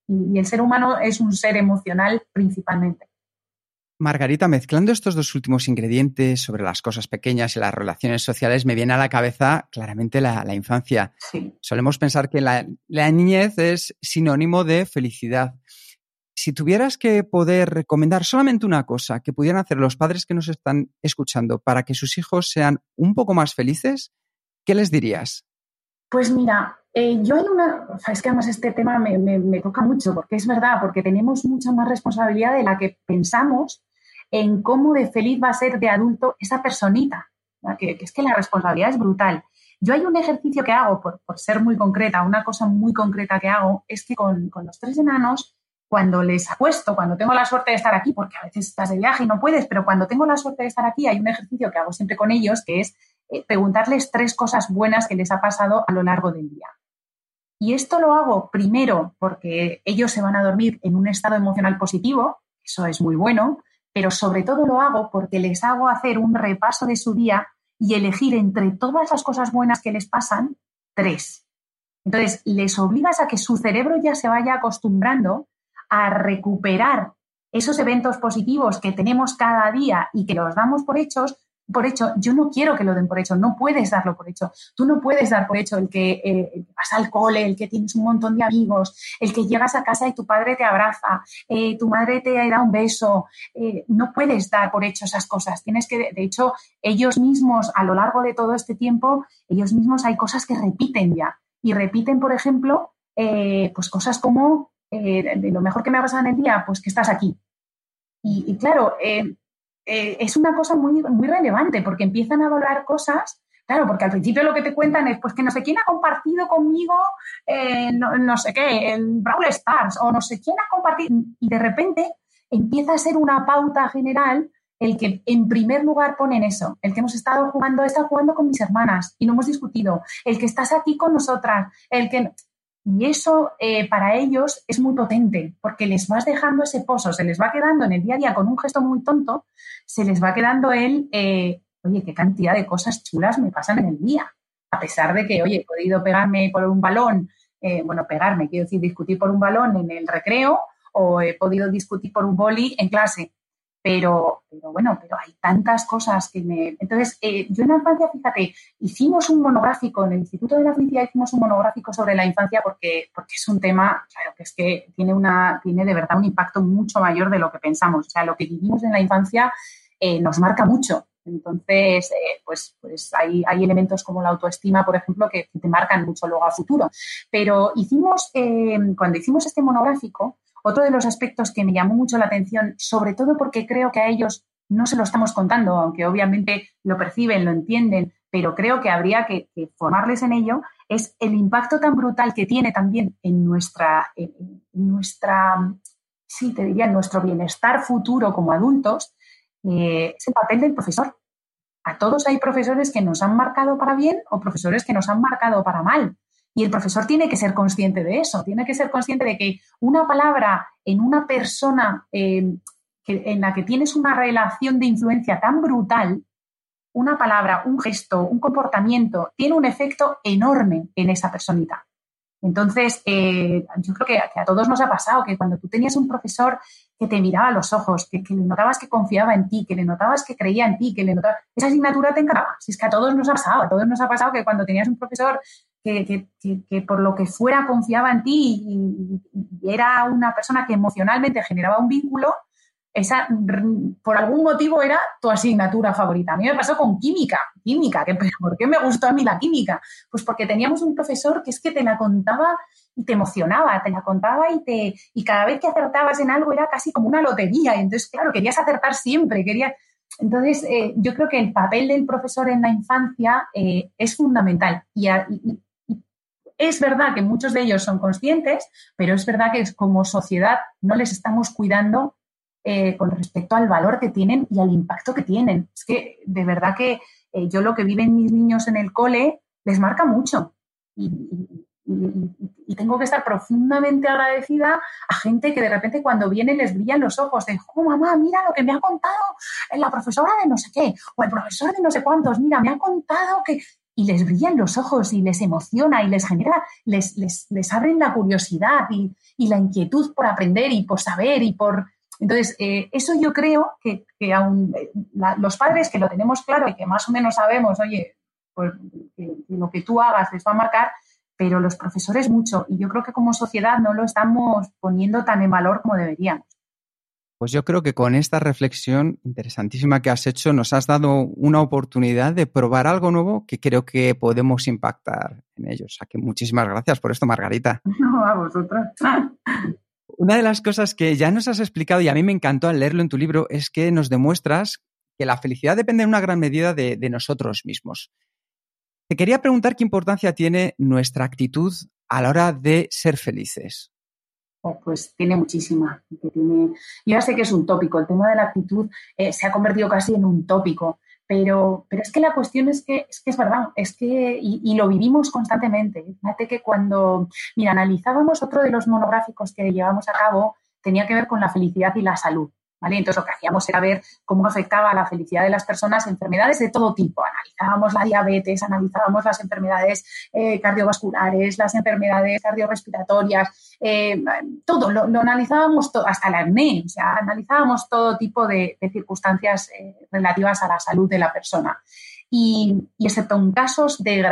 Speaker 3: Y, el ser humano es un ser emocional principalmente.
Speaker 1: Margarita, mezclando estos dos últimos ingredientes sobre las cosas pequeñas y las relaciones sociales, me viene a la cabeza claramente la, infancia. Solemos pensar que la, niñez es sinónimo de felicidad si tuvieras que poder recomendar solamente una cosa que pudieran hacer los padres que nos están escuchando para que sus hijos sean un poco más felices, ¿qué les dirías?
Speaker 3: Pues mira, eh, yo hay una, es que además este tema me, toca mucho, porque es verdad, porque tenemos mucha más responsabilidad de la que pensamos en cómo de feliz va a ser de adulto esa personita, que, es que la responsabilidad es brutal. Yo hay un ejercicio que hago, por, ser muy concreta, una cosa muy concreta que hago, es que con, los tres enanos cuando les acuesto, cuando tengo la suerte de estar aquí, porque a veces estás de viaje y no puedes, pero cuando tengo la suerte de estar aquí, hay un ejercicio que hago siempre con ellos, que es eh, preguntarles tres cosas buenas que les ha pasado a lo largo del día. Y esto lo hago primero porque ellos se van a dormir en un estado emocional positivo, eso es muy bueno, pero sobre todo lo hago porque les hago hacer un repaso de su día y elegir entre todas las cosas buenas que les pasan, tres. Entonces, les obligas a que su cerebro ya se vaya acostumbrando a recuperar esos eventos positivos que tenemos cada día y que los damos por hechos, por hecho, yo no quiero que lo den por hecho, no puedes darlo por hecho. Tú no puedes dar por hecho el que eh, vas al cole, el que tienes un montón de amigos, el que llegas a casa y tu padre te abraza, eh, tu madre te da un beso. Eh, no puedes dar por hecho esas cosas. Tienes que, de hecho, ellos mismos a lo largo de todo este tiempo, ellos mismos hay cosas que repiten ya. Y repiten, por ejemplo, pues cosas como eh, de lo mejor que me ha pasado en el día, pues que estás aquí. Y, claro, eh, eh, es una cosa muy, muy relevante porque empiezan a valorar cosas Claro, porque al principio lo que te cuentan es pues que no sé quién ha compartido conmigo no, sé qué, el Brawl Stars o no sé quién ha compartido y de repente empieza a ser una pauta general el que en primer lugar ponen eso, el que hemos estado jugando, estado jugando con mis hermanas y no hemos discutido, el que estás aquí con nosotras, el que y eso eh, para ellos es muy potente, porque les vas dejando ese pozo, se les va quedando en el día a día con un gesto muy tonto, se les va quedando el, eh, oye, qué cantidad de cosas chulas me pasan en el día. A pesar de que, oye, he podido pegarme por un balón, eh, bueno, pegarme, quiero decir, discutir por un balón en el recreo o he podido discutir por un boli en clase. Pero, pero bueno, pero hay tantas cosas que me... Entonces, eh, yo en la infancia, fíjate, hicimos un monográfico, en el Instituto de la Felicidad hicimos un monográfico sobre la infancia porque, porque es un tema, claro, que es que tiene, una, tiene de verdad un impacto mucho mayor de lo que pensamos. O sea, lo que vivimos en la infancia eh, nos marca mucho. Entonces, eh, pues, pues hay, hay, elementos como la autoestima, por ejemplo, que, te marcan mucho luego a futuro. Pero hicimos, cuando hicimos este monográfico, otro de los aspectos que me llamó mucho la atención, sobre todo porque creo que a ellos no se lo estamos contando, aunque obviamente lo perciben, lo entienden, pero creo que habría que, formarles en ello, es el impacto tan brutal que tiene también en nuestra, en nuestra sí, te diría, en nuestro bienestar futuro como adultos, eh, es el papel del profesor. A todos hay profesores que nos han marcado para bien o profesores que nos han marcado para mal. Y el profesor tiene que ser consciente de eso, tiene que ser consciente de que una palabra en una persona eh, en la que tienes una relación de influencia tan brutal, una palabra, un gesto, un comportamiento, tiene un efecto enorme en esa personita. Entonces, eh, yo creo que, a todos nos ha pasado que cuando tú tenías un profesor que te miraba a los ojos, que, le notabas que confiaba en ti, que le notabas que creía en ti, que le notabas, esa asignatura te encantaba. Si es que a todos nos ha pasado, a todos nos ha pasado que cuando tenías un profesor que, por lo que fuera confiaba en ti y, era una persona que emocionalmente generaba un vínculo, esa por algún motivo era tu asignatura favorita. A mí me pasó con química, química, que, ¿por qué me gustó a mí la química? Pues porque teníamos un profesor que es que te la contaba y te emocionaba, te la contaba y te y cada vez que acertabas en algo era casi como una lotería. Y entonces, claro, querías acertar siempre, querías... Entonces, eh, yo creo que el papel del profesor en la infancia eh, es fundamental y, es verdad que muchos de ellos son conscientes, pero es verdad que como sociedad no les estamos cuidando eh, con respecto al valor que tienen y al impacto que tienen. Es que de verdad que eh, yo lo que viven mis niños en el cole les marca mucho. Y, tengo que estar profundamente agradecida a gente que de repente cuando viene les brillan los ojos de, oh mamá, mira lo que me ha contado la profesora de no sé qué, o el profesor de no sé cuántos, mira, me ha contado que... Y les brillan los ojos y les emociona y les genera, les, les, les abren la curiosidad y, y la inquietud por aprender y por saber y por, entonces, eh, eso yo creo que, aún eh, los padres que lo tenemos claro y que más o menos sabemos, oye, pues, que, lo que tú hagas les va a marcar, pero los profesores mucho. Y yo creo que como sociedad no lo estamos poniendo tan en valor como deberíamos.
Speaker 1: Pues yo creo que con esta reflexión interesantísima que has hecho nos has dado una oportunidad de probar algo nuevo que creo que podemos impactar en ellos. O que muchísimas gracias por esto, Margarita.
Speaker 3: No, a vosotros.
Speaker 1: Una de las cosas que ya nos has explicado y a mí me encantó al leerlo en tu libro es que nos demuestras que la felicidad depende en una gran medida de, nosotros mismos. Te quería preguntar qué importancia tiene nuestra actitud a la hora de ser felices.
Speaker 3: Oh, pues tiene muchísima. Tiene... Yo ya sé que es un tópico, el tema de la actitud eh, se ha convertido casi en un tópico. Pero, pero es que la cuestión es que es, que es verdad, es que, y, lo vivimos constantemente. Fíjate que cuando, mira, analizábamos otro de los monográficos que llevamos a cabo, tenía que ver con la felicidad y la salud. Entonces lo que hacíamos era ver cómo afectaba la felicidad de las personas enfermedades de todo tipo. Analizábamos la diabetes, analizábamos las enfermedades eh, cardiovasculares, las enfermedades cardiorrespiratorias, eh, todo, lo, analizábamos todo, hasta el acné, o sea, analizábamos todo tipo de, circunstancias eh, relativas a la salud de la persona. Y, excepto en casos de,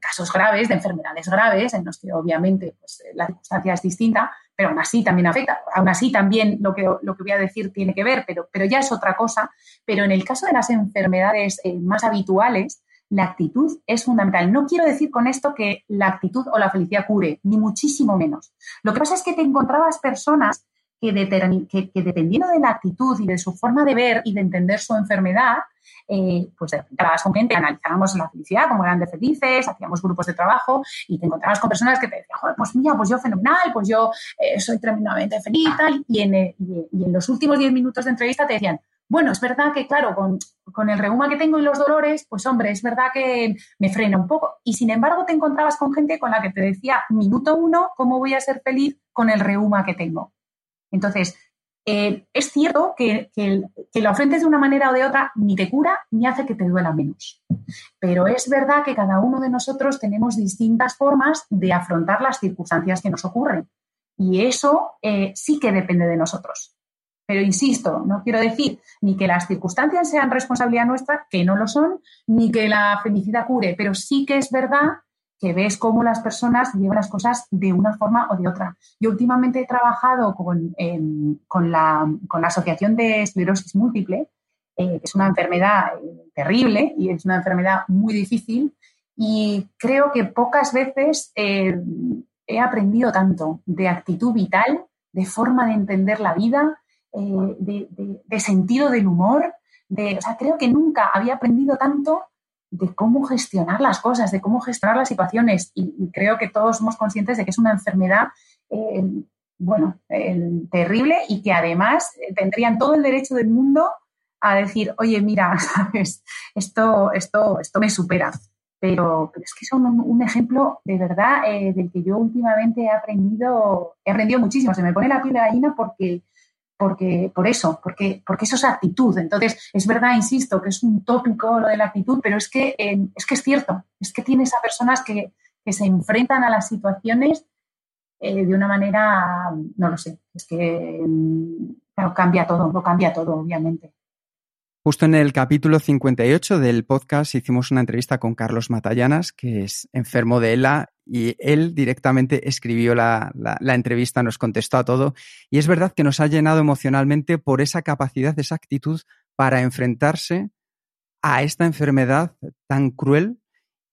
Speaker 3: casos graves, de enfermedades graves, en los que obviamente pues, la circunstancia es distinta, pero aún así también afecta. Aún así también lo que, lo que voy a decir tiene que ver, pero, pero ya es otra cosa. Pero en el caso de las enfermedades eh, más habituales, la actitud es fundamental. No quiero decir con esto que la actitud o la felicidad cure, ni muchísimo menos. Lo que pasa es que te encontrabas personas que, dependiendo de la actitud y de su forma de ver y de entender su enfermedad, eh, pues encontrabas con gente, analizábamos la felicidad, cómo eran de felices, hacíamos grupos de trabajo y te encontrabas con personas que te decían, pues mira, pues yo fenomenal, pues yo eh, soy tremendamente feliz tal, y en, eh, y, en los últimos 10 minutos de entrevista te decían, bueno, es verdad que, claro, con, con, el reuma que tengo y los dolores, pues hombre, es verdad que me frena un poco. Y sin embargo, te encontrabas con gente con la que te decía, minuto uno, ¿cómo voy a ser feliz con el reuma que tengo? Entonces, eh, es cierto que, lo afrentes de una manera o de otra ni te cura ni hace que te duela menos. Pero es verdad que cada uno de nosotros tenemos distintas formas de afrontar las circunstancias que nos ocurren. Y eso eh, sí que depende de nosotros. Pero insisto, no quiero decir ni que las circunstancias sean responsabilidad nuestra, que no lo son, ni que la felicidad cure, pero sí que es verdad que ves cómo las personas llevan las cosas de una forma o de otra. Yo últimamente he trabajado con, em, la, Asociación de Esclerosis Múltiple, eh, que es una enfermedad eh, terrible y es una enfermedad muy difícil, y creo que pocas veces eh, he aprendido tanto de actitud vital, de forma de entender la vida, de, de, sentido del humor, de, o sea, creo que nunca había aprendido tanto de cómo gestionar las cosas, de cómo gestionar las situaciones. Y, creo que todos somos conscientes de que es una enfermedad, eh, bueno, eh, terrible y que además eh, tendrían todo el derecho del mundo a decir, oye, mira, sabes, esto, esto, esto me supera. Pero, es que son un, ejemplo de verdad del que yo últimamente he aprendido, he aprendido muchísimo. Se me pone la piel de gallina porque porque, por eso, porque, porque eso es actitud. Entonces, es verdad, insisto, que es un tópico lo de la actitud, pero es que, eh, es, que es cierto, es que tienes a personas que, se enfrentan a las situaciones eh, de una manera, no lo sé, es que mm, cambia todo, lo cambia todo, obviamente.
Speaker 1: Justo en el capítulo 58 del podcast hicimos una entrevista con Carlos Matallanas, que es enfermo de ELA, y él directamente escribió la, entrevista, nos contestó a todo. Y es verdad que nos ha llenado emocionalmente por esa capacidad, esa actitud para enfrentarse a esta enfermedad tan cruel.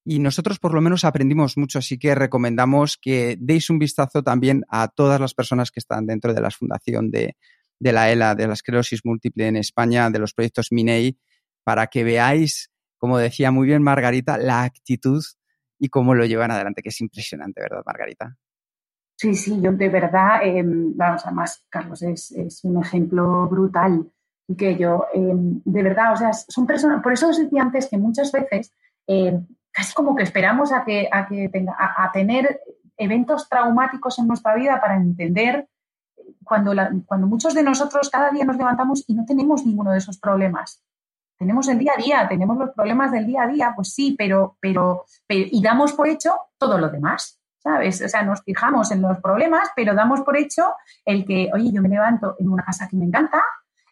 Speaker 1: Y nosotros por lo menos aprendimos mucho, así que recomendamos que deis un vistazo también a todas las personas que están dentro de la fundación de, de la ELA, de la esclerosis múltiple en España, de los proyectos MINEI, para que veáis, como decía muy bien Margarita, la actitud y cómo lo llevan adelante, que es impresionante, ¿verdad, Margarita?
Speaker 3: Sí, sí, yo de verdad, em, vamos, además, Carlos es, un ejemplo brutal. Que yo, em, de verdad, o sea, son personas, por eso os decía antes que muchas veces em, casi como que esperamos a, que, a, que tenga, a tener eventos traumáticos en nuestra vida para entender cuando, cuando muchos de nosotros cada día nos levantamos y no tenemos ninguno de esos problemas. Tenemos el día a día, tenemos los problemas del día a día, pues sí, pero, pero, y damos por hecho todo lo demás, ¿sabes? O sea, nos fijamos en los problemas, pero damos por hecho el que, oye, yo me levanto en una casa que me encanta,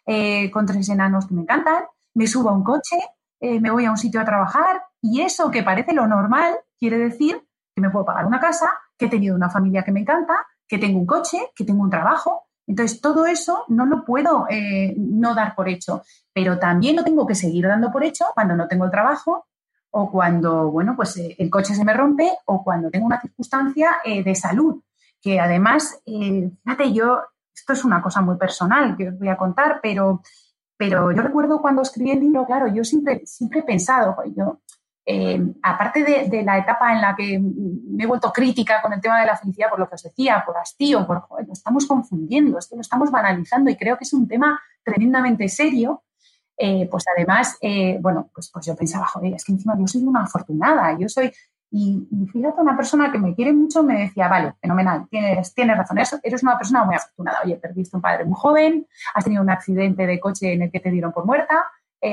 Speaker 3: eh, con tres enanos que me encantan, me subo a un coche, eh, me voy a un sitio a trabajar y eso que parece lo normal quiere decir que me puedo pagar una casa, que he tenido una familia que me encanta, que tengo un coche, que tengo un trabajo. Entonces, todo eso no lo puedo eh, no dar por hecho, pero también lo tengo que seguir dando por hecho cuando no tengo el trabajo o cuando, bueno, pues eh, el coche se me rompe o cuando tengo una circunstancia eh, de salud, que además, fíjate, yo, esto es una cosa muy personal que os voy a contar, pero, pero yo recuerdo cuando escribí el libro, claro, yo siempre, siempre he pensado, yo, eh, aparte de, la etapa en la que me he vuelto crítica con el tema de la felicidad, por lo que os decía, por hastío, por joder, lo estamos confundiendo, lo estamos banalizando y creo que es un tema tremendamente serio. Eh, pues además, eh, bueno, pues, pues yo pensaba, joder, es que encima yo soy una afortunada, yo soy, y, fíjate, una persona que me quiere mucho me decía, vale, fenomenal, tienes, tienes razón, eres una persona muy afortunada, oye, perdiste un padre muy joven, has tenido un accidente de coche en el que te dieron por muerta,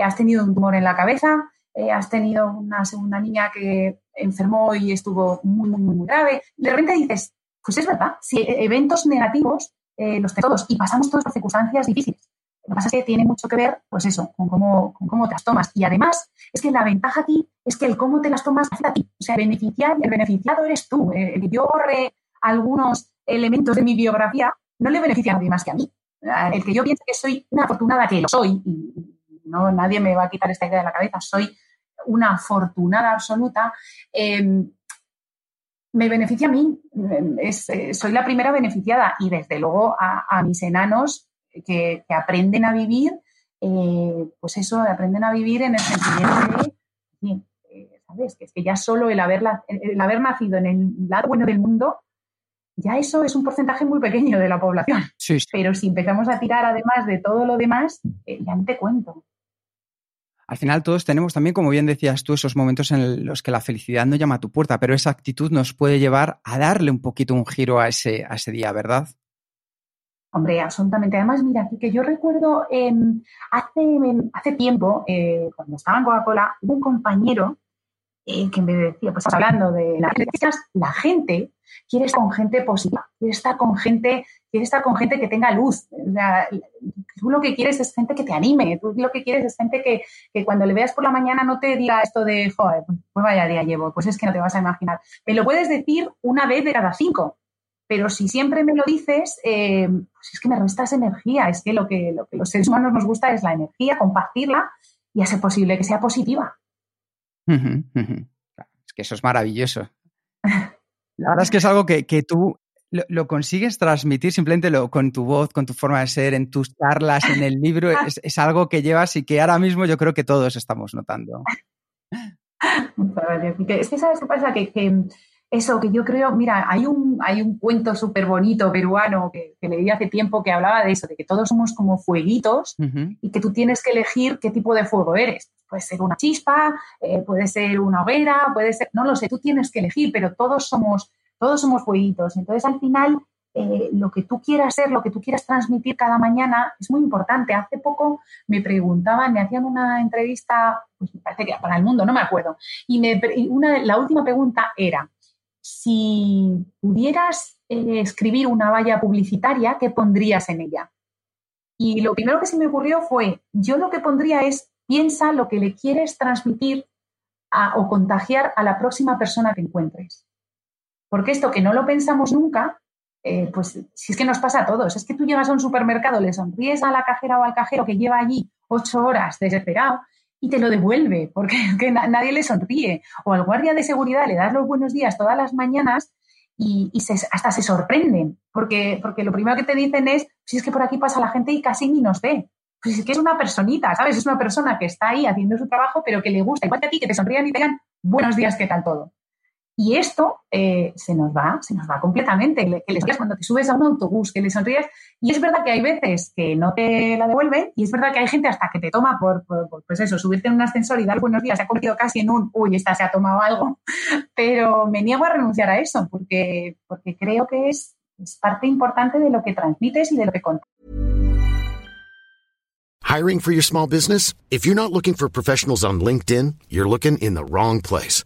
Speaker 3: has tenido un tumor en la cabeza, eh, has tenido una segunda niña que enfermó y estuvo muy, muy, muy grave. De repente dices, pues es verdad, si eventos negativos eh, los tenemos todos y pasamos todas por circunstancias difíciles. Lo que pasa es que tiene mucho que ver, pues eso, con cómo, con cómo te las tomas. Y además, es que la ventaja aquí es que el cómo te las tomas hace a ti. O sea, el, el beneficiado eres tú. El que yo borre algunos elementos de mi biografía no le beneficia a nadie más que a mí. El que yo piense que soy una afortunada, que lo soy, y no nadie me va a quitar esta idea de la cabeza, soy una afortunada absoluta, em, me beneficia a mí, eh, soy la primera beneficiada y desde luego a, mis enanos que, aprenden a vivir, eh, pues eso, aprenden a vivir en el sentimiento de, eh, ¿sabes? Que es que ya solo el haber, el haber nacido en el lado bueno del mundo, ya eso es un porcentaje muy pequeño de la población. Pero si empezamos a tirar además de todo lo demás, ya no te cuento
Speaker 1: al final todos tenemos también, como bien decías tú, esos momentos en los que la felicidad no llama a tu puerta, pero esa actitud nos puede llevar a darle un poquito un giro a ese, a ese día, ¿verdad?
Speaker 3: Hombre, absolutamente. Además, mira, que yo recuerdo hace, hace tiempo, eh, cuando estaba en Coca-Cola, hubo un compañero eh, que me decía, pues hablando de las la gente quiere estar con gente positiva, quiere estar con gente, quiere estar con gente que tenga luz. tú lo que quieres es gente que te anime, tú lo que quieres es gente que, cuando le veas por la mañana no te diga esto de, joder, pues vaya día llevo, pues es que no te vas a imaginar. Me lo puedes decir una vez de cada cinco, pero si siempre me lo dices, eh, pues es que me restas energía, es que lo, que lo que los seres humanos nos gusta es la energía, compartirla y hacer posible que sea positiva.
Speaker 1: Es que eso es maravilloso. La verdad es que es algo que, tú lo, consigues transmitir simplemente lo, con tu voz, con tu forma de ser, en tus charlas, en el libro. es, algo que llevas y que ahora mismo yo creo que todos estamos notando.
Speaker 3: Muchas gracias. Es que, ¿sabes qué pasa? Que, eso, que yo creo, mira, hay un, hay un cuento súper bonito peruano que, que, leí hace tiempo que hablaba de eso, de que todos somos como fueguitos y que tú tienes que elegir qué tipo de fuego eres. Puede ser una chispa, eh, puede ser una hoguera, puede ser, no lo sé, tú tienes que elegir, pero todos somos todos somos fueguitos. Entonces, al final, eh, lo que tú quieras ser, lo que tú quieras transmitir cada mañana es muy importante. Hace poco me preguntaban, me hacían una entrevista, pues me parece que para el mundo, no me acuerdo, y, me, una, la última pregunta era, si pudieras eh, escribir una valla publicitaria, ¿qué pondrías en ella? Y lo primero que se me ocurrió fue, yo lo que pondría es, piensa lo que le quieres transmitir o contagiar a la próxima persona que encuentres. Porque esto que no lo pensamos nunca, eh, pues si es que nos pasa a todos, es que tú llegas a un supermercado, le sonríes a la cajera o al cajero que lleva allí ocho horas desesperado y te lo devuelve porque nadie le sonríe. O al guardia de seguridad le das los buenos días todas las mañanas y, hasta se sorprenden porque, porque lo primero que te dicen es, si es que por aquí pasa la gente y casi ni nos ve. Pues es que es una personita, ¿sabes? Es una persona que está ahí haciendo su trabajo, pero que le gusta, igual que a ti, que te sonrían y te digan buenos días, ¿qué tal todo? Y esto eh, se nos va, se nos va completamente. Que le sonrías cuando te subes a un autobús, que le sonríes. Y es verdad que hay veces que no te la devuelven y es verdad que hay gente hasta que te toma por, pues eso, subirte en un ascensor y dar buenos días. Se ha convertido casi en un, uy, esta se ha tomado algo. Pero me niego a renunciar a eso porque, porque creo que es, es parte importante de lo que transmites y de lo que contas.
Speaker 4: Hiring for your small business? If you're not looking for professionals on LinkedIn, you're looking in the wrong place.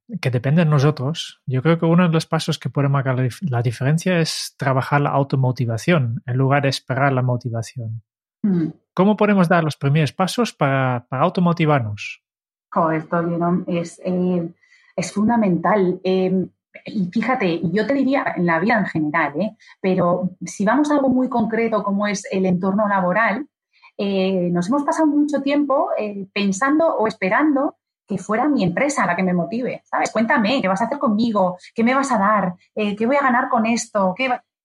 Speaker 2: depende de nosotros, yo creo que uno de los pasos que puede marcar la, diferencia es trabajar la automotivación en lugar de esperar la motivación. Mm. ¿Cómo podemos dar los primeros pasos para, automotivarnos?
Speaker 3: esto es, eh, es fundamental. Em, y fíjate, yo te diría en la vida en general, ¿eh? pero si vamos a algo muy concreto como es el entorno laboral, eh, nos hemos pasado mucho tiempo eh, pensando o esperando que fuera mi empresa la que me motive, ¿sabes? Cuéntame, ¿qué vas a hacer conmigo? ¿Qué me vas a dar? Eh, ¿Qué voy a ganar con esto?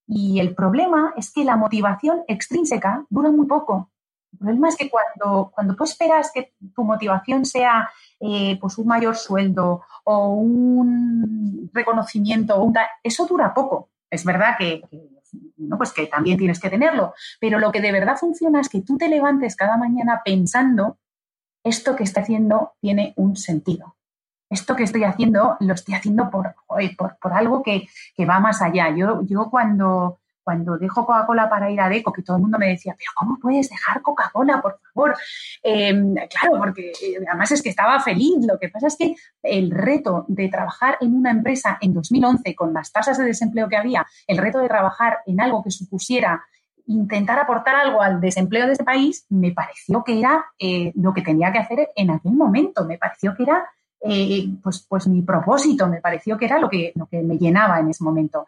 Speaker 3: Y el problema es que la motivación extrínseca dura muy poco. El problema es que cuando, cuando tú esperas que tu motivación sea pues un mayor sueldo o un reconocimiento, eso dura poco. Es verdad que ¿no? Pues que también tienes que tenerlo. Pero lo que de verdad funciona es que tú te levantes cada mañana pensando, esto que estoy haciendo tiene un sentido. Esto que estoy haciendo lo estoy haciendo por, por, algo que, que, va más allá. Yo, yo cuando, cuando dejo Coca-Cola para ir a Deco, que todo el mundo me decía, pero ¿cómo puedes dejar Coca-Cola, por favor? Em, claro, porque eh, además es que estaba feliz. Lo que pasa es que el reto de trabajar en una empresa en 2011 con las tasas de desempleo que había, el reto de trabajar en algo que supusiera intentar aportar algo al desempleo de ese país, me pareció que era eh, lo que tenía que hacer en aquel momento. Me pareció que era eh, pues, pues mi propósito, me pareció que era lo que, lo que me llenaba en ese momento.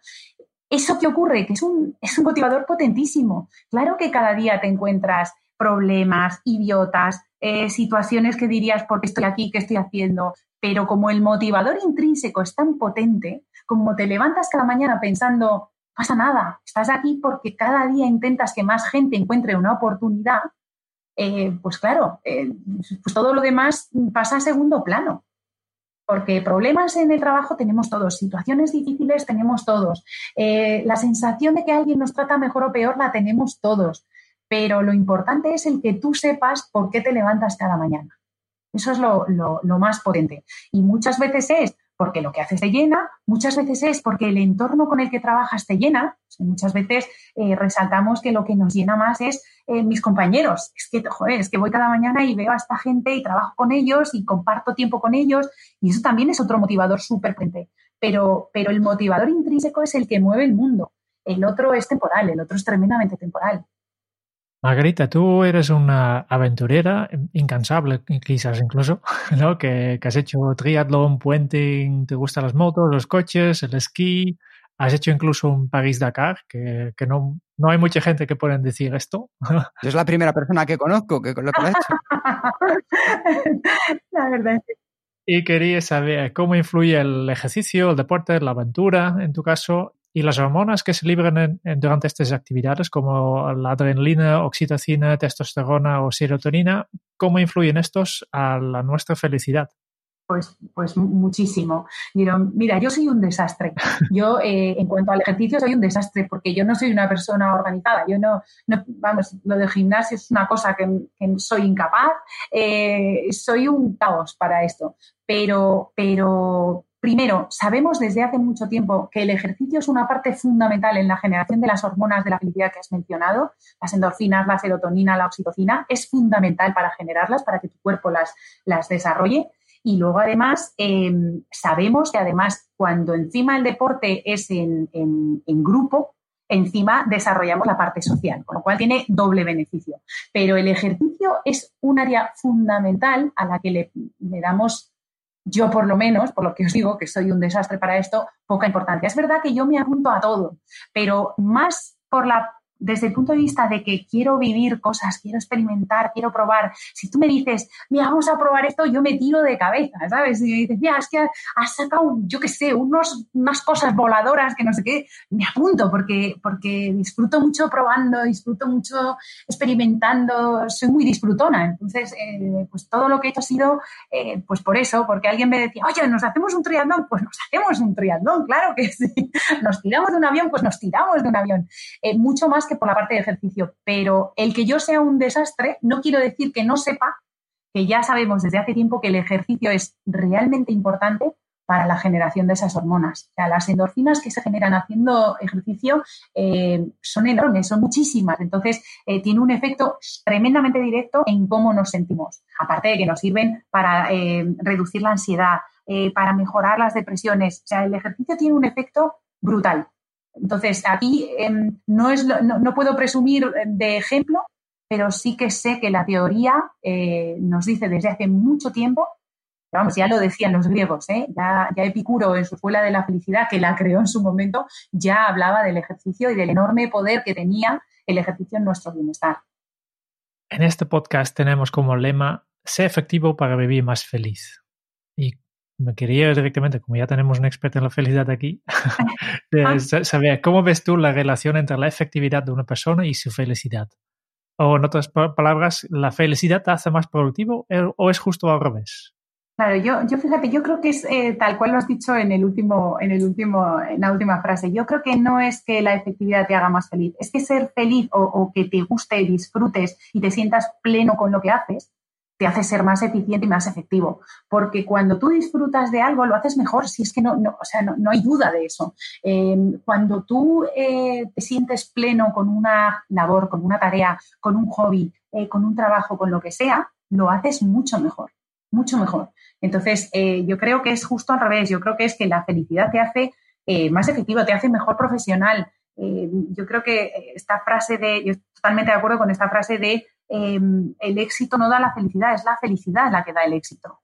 Speaker 3: ¿Eso qué ocurre? Que es un, es un motivador potentísimo. Claro que cada día te encuentras problemas, idiotas, eh, situaciones que dirías, ¿por qué estoy aquí? ¿Qué estoy haciendo? Pero como el motivador intrínseco es tan potente, como te levantas cada mañana pensando, pasa nada, estás aquí porque cada día intentas que más gente encuentre una oportunidad, eh, pues claro, eh, pues todo lo demás pasa a segundo plano. porque problemas en el trabajo tenemos todos, situaciones difíciles tenemos todos, eh, la sensación de que alguien nos trata mejor o peor la tenemos todos, pero lo importante es el que tú sepas por qué te levantas cada mañana. Eso es lo, lo más potente. Y muchas veces es porque lo que haces te llena, muchas veces es porque el entorno con el que trabajas te llena, muchas veces eh, resaltamos que lo que nos llena más es eh, mis compañeros, es que, joder, es que voy cada mañana y veo a esta gente y trabajo con ellos y comparto tiempo con ellos y eso también es otro motivador súper potente, pero, pero el motivador intrínseco es el que mueve el mundo, el otro es temporal, el otro es tremendamente temporal.
Speaker 2: Margarita, tú eres una aventurera incansable, quizás incluso, ¿no? Que, has hecho triatlón, puenting, te gustan las motos, los coches, el esquí, has hecho incluso un París-Dakar, que, no, no, hay mucha gente que pueda decir esto.
Speaker 1: Yo es la primera persona que conozco que lo ha hecho.
Speaker 3: la verdad es que
Speaker 2: y quería saber cómo influye el ejercicio, el deporte, la aventura, en tu caso, y las hormonas que se liberan durante estas actividades, como la adrenalina, oxitocina, testosterona o serotonina, ¿cómo influyen estos a la nuestra felicidad?
Speaker 3: Pues, pues muchísimo. mira, yo soy un desastre. Yo, eh, en cuanto al ejercicio, soy un desastre porque yo no soy una persona organizada. Yo no, vamos, lo del gimnasio es una cosa que, soy incapaz. Eh, soy un caos para esto. Pero, pero Primero, sabemos desde hace mucho tiempo que el ejercicio es una parte fundamental en la generación de las hormonas de la felicidad que has mencionado, las endorfinas, la serotonina, la oxitocina, es fundamental para generarlas, para que tu cuerpo las, las desarrolle. Y luego, además, em, sabemos que además cuando encima el deporte es en, grupo, encima desarrollamos la parte social, con lo cual tiene doble beneficio. Pero el ejercicio es un área fundamental a la que le, le damos yo por lo menos, por lo que os digo que soy un desastre para esto, poca importancia. Es verdad que yo me apunto a todo, pero más por la desde el punto de vista de que quiero vivir cosas, quiero experimentar, quiero probar. Si tú me dices, mira, vamos a probar esto, yo me tiro de cabeza, ¿sabes? Y me dices, mira, es que has sacado, yo qué sé, unos, unas cosas voladoras que no sé qué, me apunto porque, porque disfruto mucho probando, disfruto mucho experimentando, soy muy disfrutona. Entonces, eh, pues todo lo que he hecho ha sido, eh, pues por eso, porque alguien me decía, oye, ¿nos hacemos un triatlón? Pues nos hacemos un triatlón, claro que sí. Nos tiramos de un avión, pues nos tiramos de un avión. Eh, mucho más que por la parte de ejercicio, pero el que yo sea un desastre no quiero decir que no sepa que ya sabemos desde hace tiempo que el ejercicio es realmente importante para la generación de esas hormonas. O las endorfinas que se generan haciendo ejercicio eh, son enormes, son muchísimas. Entonces, eh, tiene un efecto tremendamente directo en cómo nos sentimos. Aparte de que nos sirven para eh, reducir la ansiedad, para mejorar las depresiones. O sea, el ejercicio tiene un efecto brutal. Entonces, aquí em, no, es, no, puedo presumir de ejemplo, pero sí que sé que la teoría eh, nos dice desde hace mucho tiempo, vamos, ya lo decían los griegos, ¿eh? ya, ya Epicuro en su escuela de la felicidad, que la creó en su momento, ya hablaba del ejercicio y del enorme poder que tenía el ejercicio en nuestro bienestar.
Speaker 2: En este podcast tenemos como lema, sé efectivo para vivir más feliz. Y me quería directamente, como ya tenemos un experto en la felicidad aquí, de saber cómo ves tú la relación entre la efectividad de una persona y su felicidad. O en otras palabras, ¿la felicidad te hace más productivo eh, o es justo al revés?
Speaker 3: Claro, yo, yo fíjate, yo creo que es eh, tal cual lo has dicho en el último, en el último, en la última frase. Yo creo que no es que la efectividad te haga más feliz, es que ser feliz o, o que te guste, disfrutes y te sientas pleno con lo que haces, te hace ser más eficiente y más efectivo. Porque cuando tú disfrutas de algo, lo haces mejor, si es que no, no o sea, no, hay duda de eso. Em, cuando tú eh, te sientes pleno con una labor, con una tarea, con un hobby, eh, con un trabajo, con lo que sea, lo haces mucho mejor, mucho mejor. Entonces, eh, yo creo que es justo al revés. Yo creo que es que la felicidad te hace más efectivo, te hace mejor profesional. yo creo que esta frase de, yo estoy totalmente de acuerdo con esta frase de Em, el éxito no da la felicidad, es la felicidad la que da el éxito.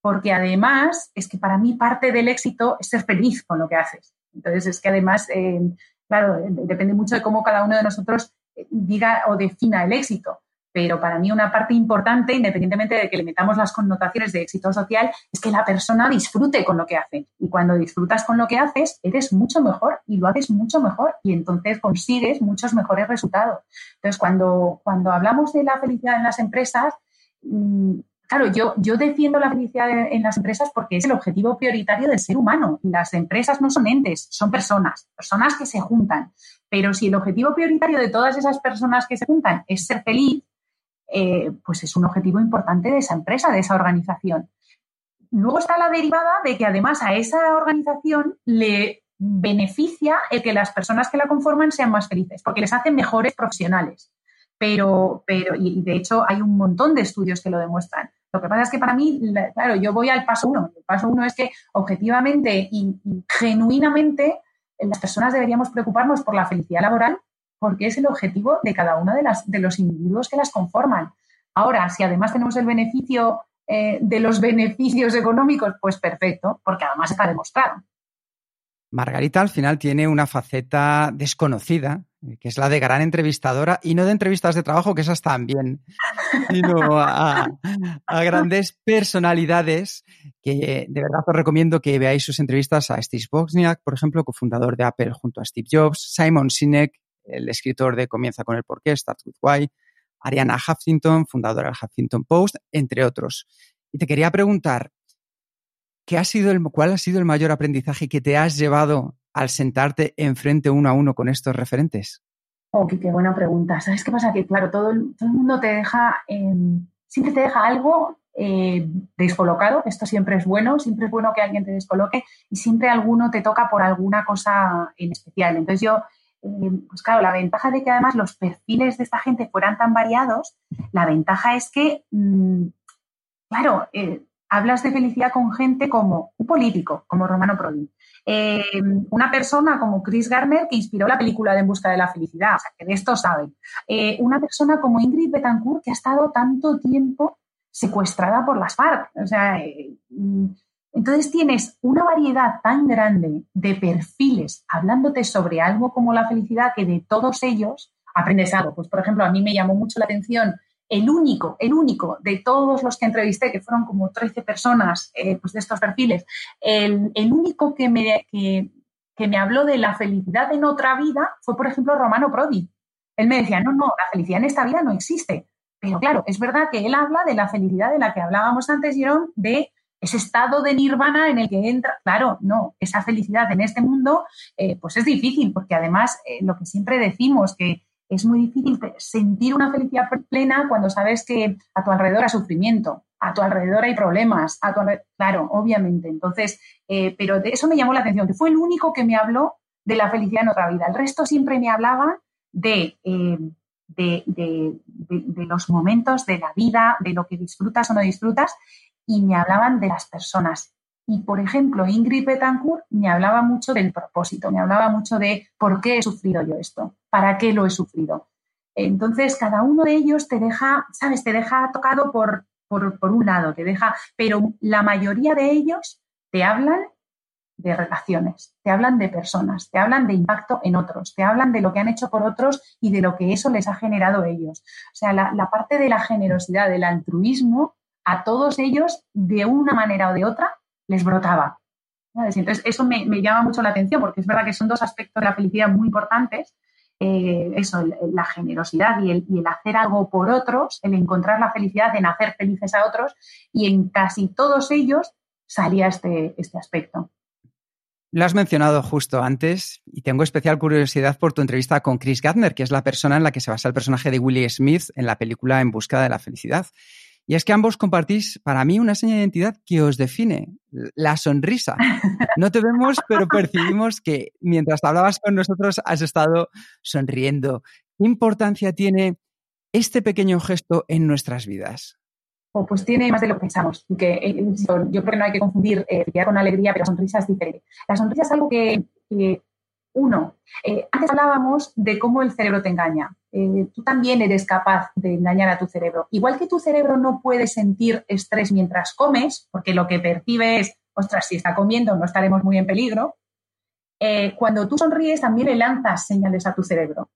Speaker 3: Porque además es que para mí parte del éxito es ser feliz con lo que haces. Entonces es que además, em, claro, depende mucho de cómo cada uno de nosotros eh, diga o defina el éxito pero para mí una parte importante, independientemente de que le metamos las connotaciones de éxito social, es que la persona disfrute con lo que hace. Y cuando disfrutas con lo que haces, eres mucho mejor y lo haces mucho mejor y entonces consigues muchos mejores resultados. Entonces, cuando, cuando hablamos de la felicidad en las empresas, mm, claro, yo, yo defiendo la felicidad en las empresas porque es el objetivo prioritario del ser humano. Las empresas no son entes, son personas, personas que se juntan. Pero si el objetivo prioritario de todas esas personas que se juntan es ser feliz, eh, pues es un objetivo importante de esa empresa, de esa organización. Luego está la derivada de que además a esa organización le beneficia el que las personas que la conforman sean más felices, porque les hacen mejores profesionales. Pero, pero, y de hecho hay un montón de estudios que lo demuestran. Lo que pasa es que para mí, claro, yo voy al paso uno. El paso uno es que objetivamente y, genuinamente las personas deberíamos preocuparnos por la felicidad laboral porque es el objetivo de cada uno de, las, de los individuos que las conforman. Ahora, si además tenemos el beneficio eh, de los beneficios económicos, pues perfecto, porque además está demostrado.
Speaker 1: Margarita al final tiene una faceta desconocida, que es la de gran entrevistadora, y no de entrevistas de trabajo, que esas también, sino a, grandes personalidades, que de verdad os recomiendo que veáis sus entrevistas a Steve Wozniak, por ejemplo, cofundador de Apple junto a Steve Jobs, Simon Sinek, el escritor de Comienza con el porqué, Start with Why, Ariana Huffington, fundadora del Huffington Post, entre otros. Y te quería preguntar, ¿qué ha sido el, ¿cuál ha sido el mayor aprendizaje que te has llevado al sentarte enfrente uno a uno con estos referentes?
Speaker 3: Oh, qué, buena pregunta. ¿Sabes qué pasa? Que claro, todo el, mundo te deja, em, siempre te deja algo eh, descolocado. Esto siempre es bueno, siempre es bueno que alguien te descoloque y siempre alguno te toca por alguna cosa en especial. Entonces yo, pues claro, la ventaja de que además los perfiles de esta gente fueran tan variados, la ventaja es que, mm, claro, eh, hablas de felicidad con gente como un político, como Romano Prodi, eh, una persona como Chris Garner, que inspiró la película de En busca de la felicidad, o sea, que de esto saben, eh, una persona como Ingrid Betancourt, que ha estado tanto tiempo secuestrada por las FARC, o sea, eh, mm, entonces tienes una variedad tan grande de perfiles hablándote sobre algo como la felicidad que de todos ellos aprendes algo. Pues, por ejemplo, a mí me llamó mucho la atención el único, el único de todos los que entrevisté, que fueron como 13 personas eh, pues de estos perfiles, el, único que me, que, me habló de la felicidad en otra vida fue, por ejemplo, Romano Prodi. Él me decía, no, no, la felicidad en esta vida no existe. Pero claro, es verdad que él habla de la felicidad de la que hablábamos antes, Jerón, de ese estado de nirvana en el que entra. Claro, no, esa felicidad en este mundo, eh, pues es difícil, porque además eh, lo que siempre decimos, que es muy difícil sentir una felicidad plena cuando sabes que a tu alrededor hay sufrimiento, a tu alrededor hay problemas, a tu claro, obviamente. Entonces, eh, pero de eso me llamó la atención, que fue el único que me habló de la felicidad en otra vida. El resto siempre me hablaba de, de, de, los momentos de la vida, de lo que disfrutas o no disfrutas, y me hablaban de las personas. Y, por ejemplo, Ingrid Betancourt me hablaba mucho del propósito, me hablaba mucho de por qué he sufrido yo esto, para qué lo he sufrido. Entonces, cada uno de ellos te deja, ¿sabes? Te deja tocado por, por, un lado, te deja, pero la mayoría de ellos te hablan de relaciones, te hablan de personas, te hablan de impacto en otros, te hablan de lo que han hecho por otros y de lo que eso les ha generado ellos. O sea, la, la parte de la generosidad, del altruismo, a todos ellos, de una manera o de otra, les brotaba. Entonces, eso me, llama mucho la atención porque es verdad que son dos aspectos de la felicidad muy importantes. Eh, eso, la generosidad y el, y el, hacer algo por otros, el encontrar la felicidad en hacer felices a otros, y en casi todos ellos salía este, este aspecto.
Speaker 1: Lo has mencionado justo antes y tengo especial curiosidad por tu entrevista con Chris Gardner, que es la persona en la que se basa el personaje de Willie Smith en la película En busca de la felicidad. Y es que ambos compartís, para mí, una seña de identidad que os define, la sonrisa. No te vemos, pero percibimos que mientras hablabas con nosotros has estado sonriendo. ¿Qué importancia tiene este pequeño gesto en nuestras vidas?
Speaker 3: Oh, pues tiene más de lo que pensamos. Que, eh, yo creo que no hay que confundir eh, con alegría, pero sonrisa es diferente. La sonrisa es algo que, uno, eh, antes hablábamos de cómo el cerebro te engaña. Eh, tú también eres capaz de engañar a tu cerebro. Igual que tu cerebro no puede sentir estrés mientras comes, porque lo que percibe es, ostras, si está comiendo no estaremos muy en peligro, eh, cuando tú sonríes también le lanzas señales a tu cerebro.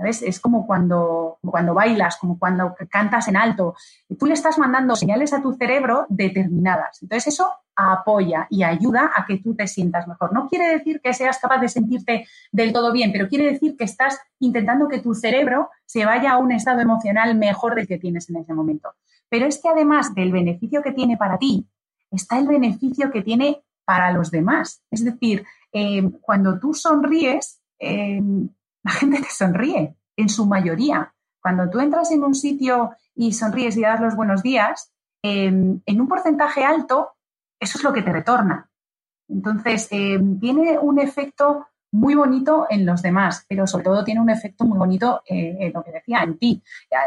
Speaker 3: ¿Sabes? Es como cuando, cuando bailas, como cuando cantas en alto. Y tú le estás mandando señales a tu cerebro determinadas. Entonces eso apoya y ayuda a que tú te sientas mejor. No quiere decir que seas capaz de sentirte del todo bien, pero quiere decir que estás intentando que tu cerebro se vaya a un estado emocional mejor del que tienes en ese momento. Pero es que además del beneficio que tiene para ti, está el beneficio que tiene para los demás. Es decir, eh, cuando tú sonríes, eh, la gente te sonríe, en su mayoría. Cuando tú entras en un sitio y sonríes y das los buenos días, em, en un porcentaje alto, eso es lo que te retorna. Entonces, em, tiene un efecto muy bonito en los demás, pero sobre todo tiene un efecto muy bonito eh, en lo que decía, en ti.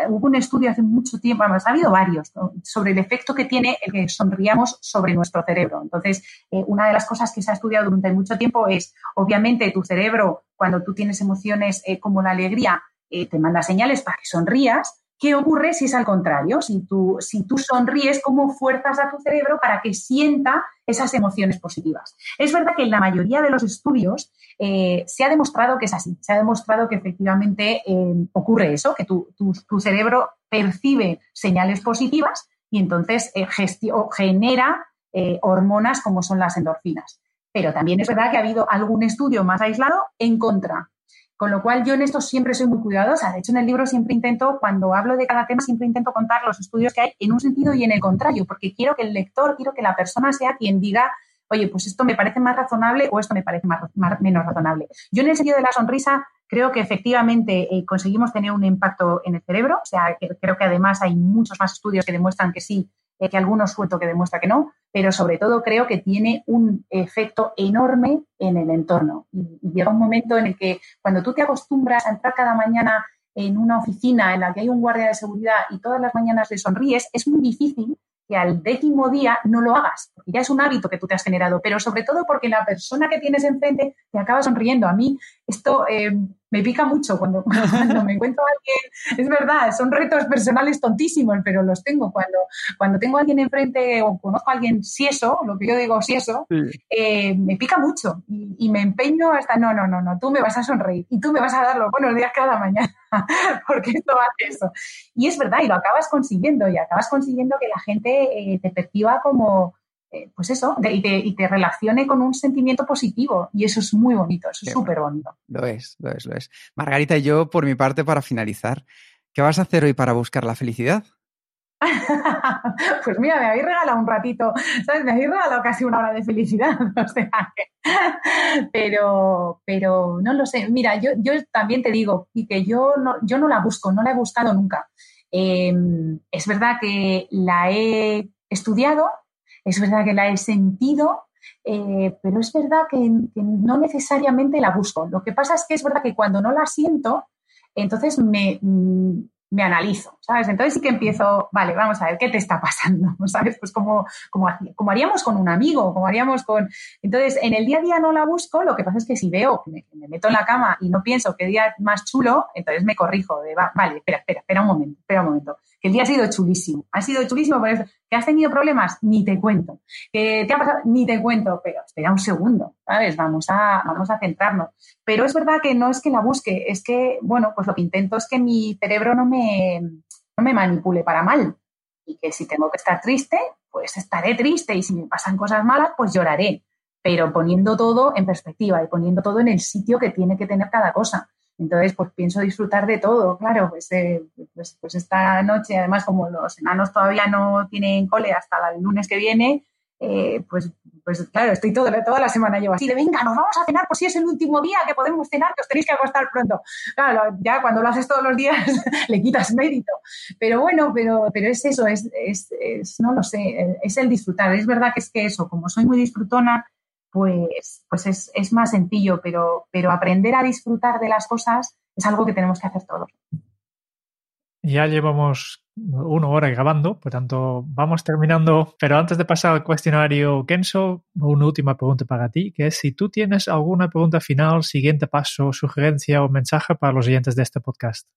Speaker 3: Hubo un estudio hace mucho tiempo, además ha habido varios, sobre el efecto que tiene el que sonriamos sobre nuestro cerebro. Entonces, eh, una de las cosas que se ha estudiado durante mucho tiempo es, obviamente, tu cerebro, cuando tú tienes emociones eh, como la alegría, te manda señales para que sonrías, ¿Qué ocurre si es al contrario? Si tú, si tú sonríes, ¿cómo fuerzas a tu cerebro para que sienta esas emociones positivas? Es verdad que en la mayoría de los estudios eh, se ha demostrado que es así. Se ha demostrado que efectivamente eh, ocurre eso, que tu, cerebro percibe señales positivas y entonces eh, genera hormonas como son las endorfinas. Pero también es verdad que ha habido algún estudio más aislado en contra. Con lo cual yo en esto siempre soy muy cuidadosa. De hecho, en el libro siempre intento, cuando hablo de cada tema, siempre intento contar los estudios que hay en un sentido y en el contrario, porque quiero que el lector, quiero que la persona sea quien diga, oye, pues esto me parece más razonable o esto me parece más, menos razonable. Yo en el sentido de la sonrisa creo que efectivamente eh, conseguimos tener un impacto en el cerebro. O sea, creo que además hay muchos más estudios que demuestran que sí que algunos suelto que demuestra que no, pero sobre todo creo que tiene un efecto enorme en el entorno. Y, llega un momento en el que cuando tú te acostumbras a entrar cada mañana en una oficina en la que hay un guardia de seguridad y todas las mañanas le sonríes, es muy difícil que al décimo día no lo hagas, porque ya es un hábito que tú te has generado, pero sobre todo porque la persona que tienes enfrente te acaba sonriendo. A mí esto eh, me pica mucho cuando, cuando, me encuentro a alguien, es verdad, son retos personales tontísimos, pero los tengo. Cuando, cuando tengo a alguien enfrente o conozco a alguien si eso, lo que yo digo si eso, eh, me pica mucho y, me empeño hasta, no, no, no, no, tú me vas a sonreír y tú me vas a dar los buenos días cada mañana, porque esto hace eso. Y es verdad, y lo acabas consiguiendo, y acabas consiguiendo que la gente eh, te perciba como eh, pues eso, y, te, relacione con un sentimiento positivo. Y eso es muy bonito, eso es súper bonito.
Speaker 1: Lo es, lo es, lo es. Margarita, y yo, por mi parte, para finalizar, ¿qué vas a hacer hoy para buscar la felicidad?
Speaker 3: pues mira, me habéis regalado un ratito, ¿sabes? Me habéis regalado casi una hora de felicidad, o sea, pero, pero no lo sé. Mira, yo, yo también te digo, y que yo no, yo no la busco, no la he buscado nunca. Em, es verdad que la he estudiado, es verdad que la he sentido, eh, pero es verdad que, no necesariamente la busco. Lo que pasa es que es verdad que cuando no la siento, entonces me, mm, me analizo, ¿sabes? Entonces sí que empiezo, vale, vamos a ver, ¿qué te está pasando? ¿Sabes? Pues como, como, haríamos con un amigo, como haríamos con... Entonces, en el día a día no la busco, lo que pasa es que si veo me, meto en la cama y no pienso qué día más chulo, entonces me corrijo de, vale, espera, espera, espera un momento, espera un momento, el día ha sido chulísimo, ha sido chulísimo, por eso, que has tenido problemas, ni te cuento, que te ha pasado, ni te cuento, pero espera un segundo, ¿sabes? Vamos a, vamos a centrarnos. Pero es verdad que no es que la busque, es que, bueno, pues lo que intento es que mi cerebro no me, no me manipule para mal. Y que si tengo que estar triste, pues estaré triste. Y si me pasan cosas malas, pues lloraré. Pero poniendo todo en perspectiva y poniendo todo en el sitio que tiene que tener cada cosa. Entonces, pues pienso disfrutar de todo, claro, pues, eh, pues, pues, esta noche, además, como los enanos todavía no tienen cole hasta el lunes que viene, eh, pues, pues claro, estoy todo, toda la semana llevo así de, venga, nos vamos a cenar, pues si es el último día que podemos cenar, que os tenéis que acostar pronto. Claro, ya cuando lo haces todos los días le quitas mérito. Pero bueno, pero, pero es eso, es, es, es, no lo sé, es el disfrutar. Es verdad que es que eso, como soy muy disfrutona, pues, pues es, es, más sencillo, pero, pero aprender a disfrutar de las cosas es algo que tenemos que hacer todos.
Speaker 2: Ya llevamos una hora grabando, por tanto vamos terminando, pero antes de pasar al cuestionario Kenso, una última pregunta para ti, que es si tú tienes alguna pregunta final, siguiente paso, sugerencia o mensaje para los oyentes de este podcast.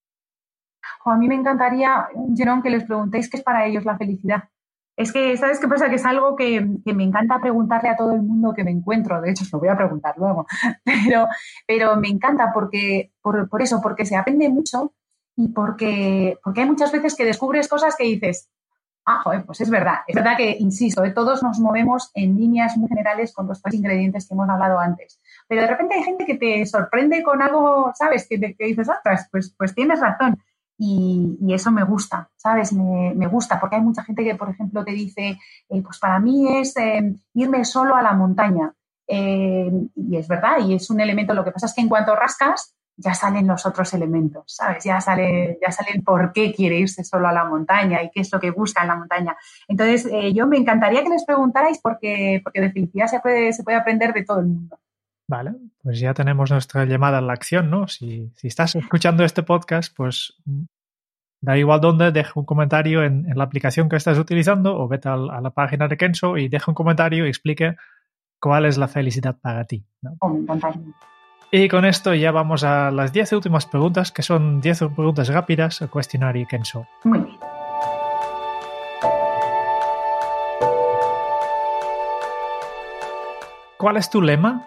Speaker 3: a mí me encantaría, Jerón, que les preguntéis qué es para ellos la felicidad Es que, ¿sabes qué pasa? Que es algo que, me encanta preguntarle a todo el mundo que me encuentro. De hecho, os lo voy a preguntar luego. Pero, pero me encanta porque, por, por eso, porque se aprende mucho y porque, porque hay muchas veces que descubres cosas que dices, ah, joder, pues es verdad. Es verdad que, insisto, ¿eh? todos nos movemos en líneas muy generales con los tres ingredientes que hemos hablado antes. Pero de repente hay gente que te sorprende con algo, ¿sabes? Que, que dices, ostras, pues, pues tienes razón. Y, eso me gusta, ¿sabes? Me, gusta, porque hay mucha gente que, por ejemplo, te dice, eh, pues para mí es eh, irme solo a la montaña. Eh, y es verdad, y es un elemento, lo que pasa es que en cuanto rascas, ya salen los otros elementos, ¿sabes? Ya sale, ya sale el por qué quiere irse solo a la montaña y qué es lo que busca en la montaña. Entonces, yo me encantaría que les preguntarais porque, porque de felicidad se puede, se puede aprender de todo el mundo.
Speaker 2: Vale, pues ya tenemos nuestra llamada a la acción, ¿no? Si, si estás escuchando este podcast, pues mm, da igual dónde, deja un comentario en, la aplicación que estás utilizando o vete a, la página de Kenzo y deja un comentario y explique cuál es la felicidad para ti. ¿no?
Speaker 3: Oh,
Speaker 2: y con esto ya vamos a las 10 últimas preguntas, que son 10 preguntas rápidas al cuestionario Kenzo.
Speaker 3: Muy bien.
Speaker 2: ¿Cuál es tu lema?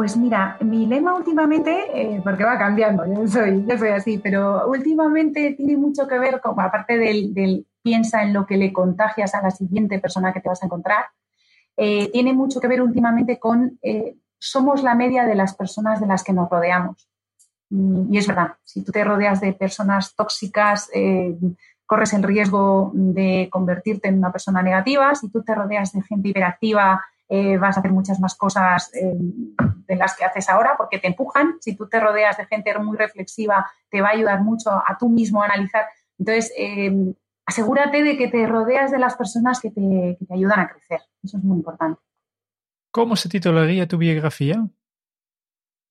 Speaker 3: Pues mira, mi lema últimamente, eh, porque va cambiando, yo soy, yo soy así, pero últimamente tiene mucho que ver, con, aparte del, piensa en lo que le contagias a la siguiente persona que te vas a encontrar, eh, tiene mucho que ver últimamente con eh, somos la media de las personas de las que nos rodeamos. Y, es verdad, si tú te rodeas de personas tóxicas, corres el riesgo de convertirte en una persona negativa. Si tú te rodeas de gente hiperactiva, vas a hacer muchas más cosas de las que haces ahora porque te empujan. Si tú te rodeas de gente muy reflexiva, te va a ayudar mucho a tú mismo a analizar. Entonces, eh, asegúrate de que te rodeas de las personas que te, ayudan a crecer. Eso es muy importante.
Speaker 2: ¿Cómo se titularía tu biografía?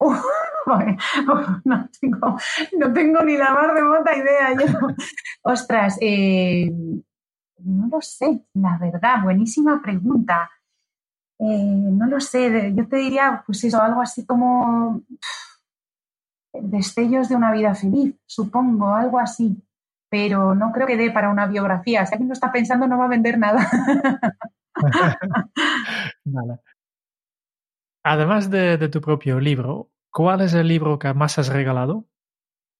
Speaker 3: no, tengo, no, tengo, ni la más remota idea. Yo. Ostras, no lo sé, la verdad, buenísima pregunta. Eh, no lo sé, yo te diría, pues eso, algo así como destellos de una vida feliz, supongo, algo así. Pero no creo que dé para una biografía. Si alguien lo está pensando, no va a vender nada.
Speaker 2: Además de, de, tu propio libro, ¿cuál es el libro que más has regalado?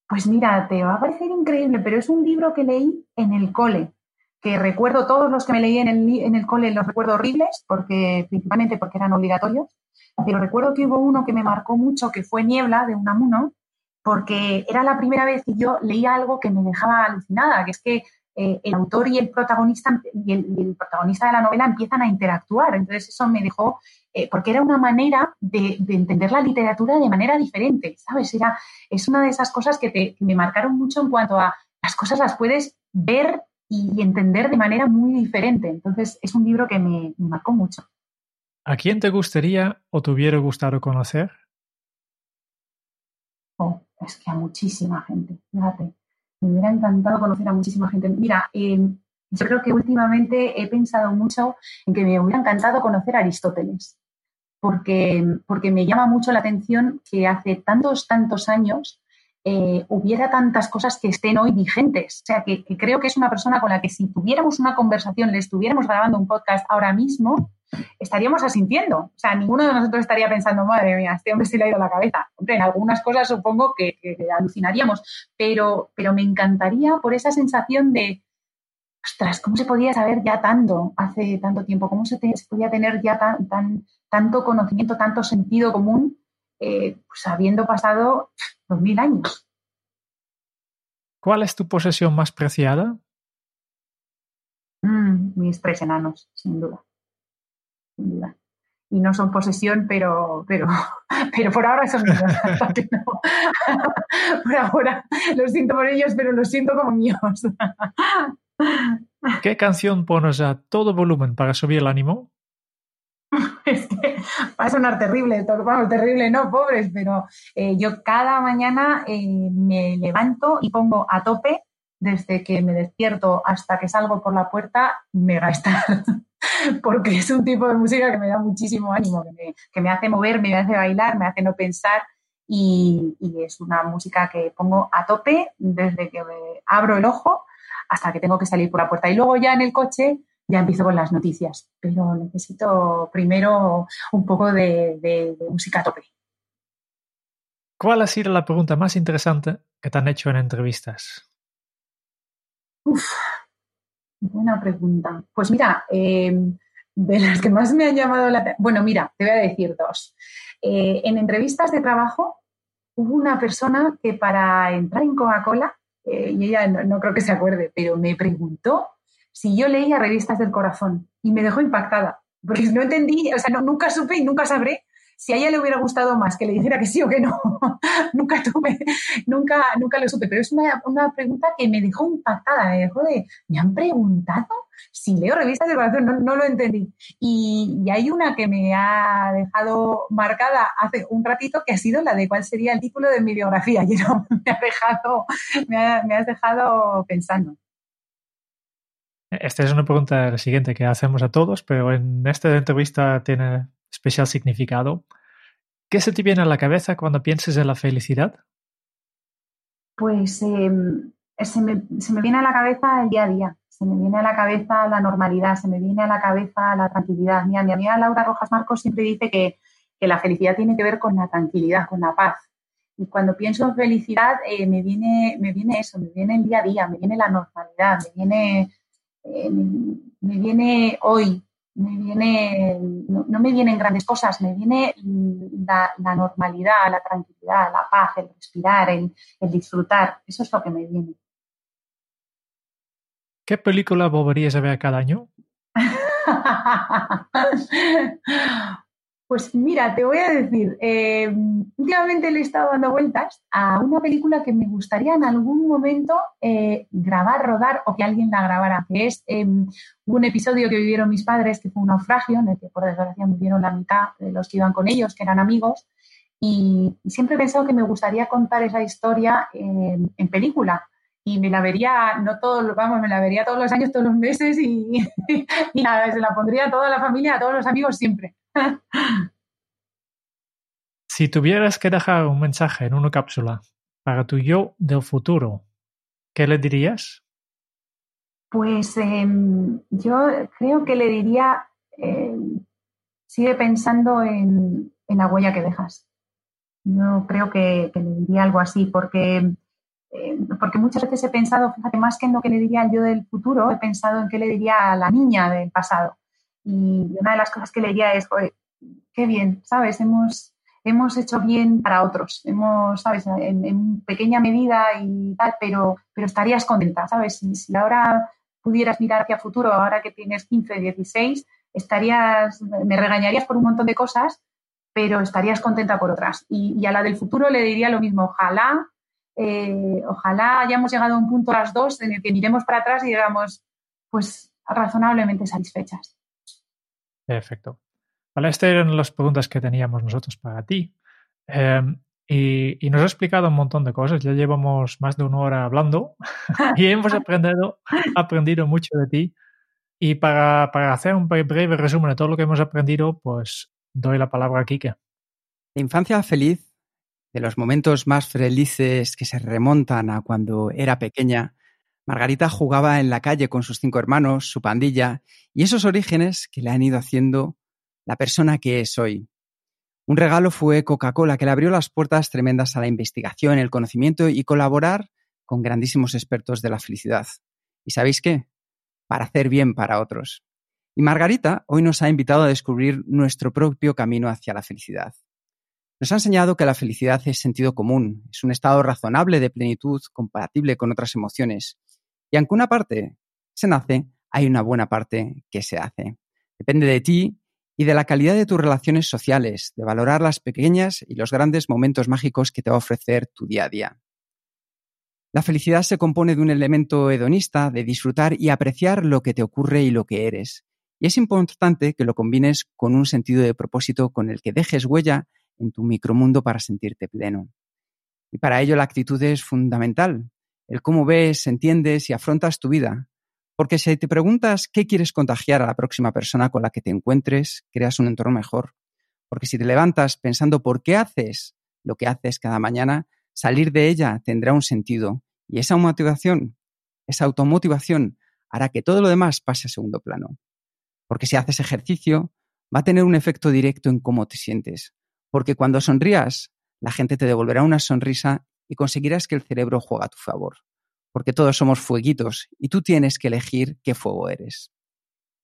Speaker 3: Pues mira, te va a parecer increíble, pero es un libro que leí en el cole que recuerdo todos los que me leí en el, en el cole, los recuerdo horribles, porque, principalmente porque eran obligatorios, pero recuerdo que hubo uno que me marcó mucho, que fue Niebla, de Unamuno, porque era la primera vez que yo leía algo que me dejaba alucinada, que es que eh, el autor y el protagonista y el, protagonista de la novela empiezan a interactuar. Entonces eso me dejó, eh, porque era una manera de, entender la literatura de manera diferente, ¿sabes? Era, es una de esas cosas que, te, que me marcaron mucho en cuanto a las cosas las puedes ver y entender de manera muy diferente. Entonces, es un libro que me, marcó mucho.
Speaker 2: ¿A quién te gustaría o te hubiera gustado conocer?
Speaker 3: Oh, es que a muchísima gente, fíjate. Me hubiera encantado conocer a muchísima gente. Mira, em, yo creo que últimamente he pensado mucho en que me hubiera encantado conocer a Aristóteles, porque, porque me llama mucho la atención que hace tantos, tantos años eh, hubiera tantas cosas que estén hoy vigentes. O sea, que, creo que es una persona con la que si tuviéramos una conversación, le estuviéramos grabando un podcast ahora mismo, estaríamos asintiendo. O sea, ninguno de nosotros estaría pensando, madre mía, este hombre se le ha ido la cabeza. Hombre, en algunas cosas supongo que, alucinaríamos, pero, pero me encantaría por esa sensación de, ostras, ¿cómo se podía saber ya tanto hace tanto tiempo? ¿Cómo se, podía tener ya tan, tan, tanto conocimiento, tanto sentido común, eh, pues habiendo pasado dos mil años.
Speaker 2: ¿Cuál es tu posesión más preciada?
Speaker 3: Mm, mis tres enanos, sin duda. Sin duda. Y no son posesión, pero, pero, pero por ahora son míos. por ahora, lo siento por ellos, pero lo siento como míos.
Speaker 2: ¿Qué canción pones a todo volumen para subir el ánimo?
Speaker 3: es que va a sonar terrible, vamos, terrible, no, pobres, pero eh, yo cada mañana eh, me levanto y pongo a tope, desde que me despierto hasta que salgo por la puerta, Mega Star. Porque es un tipo de música que me da muchísimo ánimo, que me, hace mover, me hace bailar, me hace no pensar. Y, y, es una música que pongo a tope desde que me abro el ojo hasta que tengo que salir por la puerta. Y luego ya en el coche ya empiezo con las noticias. Pero necesito primero un poco de, de, de música a tope.
Speaker 2: ¿Cuál ha sido la pregunta más interesante que te han hecho en entrevistas?
Speaker 3: Uf, buena pregunta. Pues mira, eh, de las que más me han llamado la Bueno, mira, te voy a decir dos. Eh, en entrevistas de trabajo hubo una persona que para entrar en Coca-Cola, eh, y ella no, no creo que se acuerde, pero me preguntó si yo leía revistas del corazón y me dejó impactada, porque no entendí, o sea, no, nunca supe y nunca sabré si a ella le hubiera gustado más que le dijera que sí o que no, nunca tuve, nunca, nunca lo supe. Pero es una, una, pregunta que me dejó impactada, me dejó de, me han preguntado si leo revistas del corazón, no, lo entendí. Y, y, hay una que me ha dejado marcada hace un ratito, que ha sido la de cuál sería el título de mi biografía. Y no, me, ha dejado, me, ha, me has dejado pensando.
Speaker 2: Esta es una pregunta siguiente que hacemos a todos, pero en esta entrevista tiene especial significado. ¿Qué se te viene a la cabeza cuando pienses en la felicidad?
Speaker 3: Pues eh, se, me, se, me, viene a la cabeza el día a día, se me viene a la cabeza la normalidad, se me viene a la cabeza la tranquilidad. Mira, mi amiga Laura Rojas Marcos siempre dice que, que, la felicidad tiene que ver con la tranquilidad, con la paz. Y cuando pienso en felicidad, eh, me, viene, me viene eso, me viene el día a día, me viene la normalidad, me viene, eh, me, viene hoy, me viene, no, no, me vienen grandes cosas, me viene la, la, normalidad, la tranquilidad, la paz, el respirar, el, el, disfrutar. Eso es lo que me viene.
Speaker 2: ¿Qué película volverías a ver cada año?
Speaker 3: Pues mira, te voy a decir, eh, últimamente le he estado dando vueltas a una película que me gustaría en algún momento eh, grabar, rodar o que alguien la grabara, que es eh, un episodio que vivieron mis padres, que fue un naufragio, en el que por desgracia murieron la mitad de los que iban con ellos, que eran amigos, y, y siempre he pensado que me gustaría contar esa historia en película. Y me la vería, no todos, vamos, me la vería todos los años, todos los meses y, y nada, se la pondría a toda la familia, a todos los amigos siempre.
Speaker 2: Si tuvieras que dejar un mensaje en una cápsula para tu yo del futuro, ¿qué le dirías?
Speaker 3: Pues eh, yo creo que le diría, eh, sigue pensando en, la huella que dejas. Yo creo que, le diría algo así, porque, eh, porque muchas veces he pensado, fíjate, más que en lo que le diría al yo del futuro, he pensado en qué le diría a la niña del pasado. Y una de las cosas que leía es, qué bien, ¿sabes? Hemos, hemos hecho bien para otros, hemos, ¿sabes? En, pequeña medida y tal, pero, pero estarías contenta, ¿sabes? Si, si, ahora pudieras mirar hacia futuro, ahora que tienes 15, 16, estarías, me regañarías por un montón de cosas, pero estarías contenta por otras. Y, y a la del futuro le diría lo mismo, ojalá, eh, ojalá hayamos llegado a un punto las dos en el que miremos para atrás y digamos, pues razonablemente satisfechas.
Speaker 2: Perfecto. Vale, estas eran las preguntas que teníamos nosotros para ti. Eh, y, y, nos ha explicado un montón de cosas. Ya llevamos más de una hora hablando y hemos aprendido, aprendido mucho de ti. Y para, para, hacer un breve resumen de todo lo que hemos aprendido, pues doy la palabra a Kike.
Speaker 1: La infancia feliz, de los momentos más felices que se remontan a cuando era pequeña, Margarita jugaba en la calle con sus cinco hermanos, su pandilla, y esos orígenes que le han ido haciendo la persona que es hoy. Un regalo fue Coca-Cola, que le abrió las puertas tremendas a la investigación, el conocimiento y colaborar con grandísimos expertos de la felicidad. ¿Y sabéis qué? Para hacer bien para otros. Y Margarita hoy nos ha invitado a descubrir nuestro propio camino hacia la felicidad. Nos ha enseñado que la felicidad es sentido común, es un estado razonable de plenitud compatible con otras emociones. Y aunque una parte se nace, hay una buena parte que se hace. Depende de ti y de la calidad de tus relaciones sociales, de valorar las pequeñas y los grandes momentos mágicos que te va a ofrecer tu día a día. La felicidad se compone de un elemento hedonista, de disfrutar y apreciar lo que te ocurre y lo que eres. Y es importante que lo combines con un sentido de propósito con el que dejes huella en tu micromundo para sentirte pleno. Y para ello la actitud es fundamental, el cómo ves, entiendes y afrontas tu vida, porque si te preguntas qué quieres contagiar a la próxima persona con la que te encuentres, creas un entorno mejor. Porque si te levantas pensando por qué haces lo que haces cada mañana, salir de ella tendrá un sentido. Y esa motivación, esa automotivación, hará que todo lo demás pase a segundo plano. Porque si haces ejercicio, va a tener un efecto directo en cómo te sientes. Porque cuando sonrías, la gente te devolverá una sonrisa y conseguirás que el cerebro juegue a tu favor. Porque todos somos fueguitos y tú tienes que elegir qué fuego eres.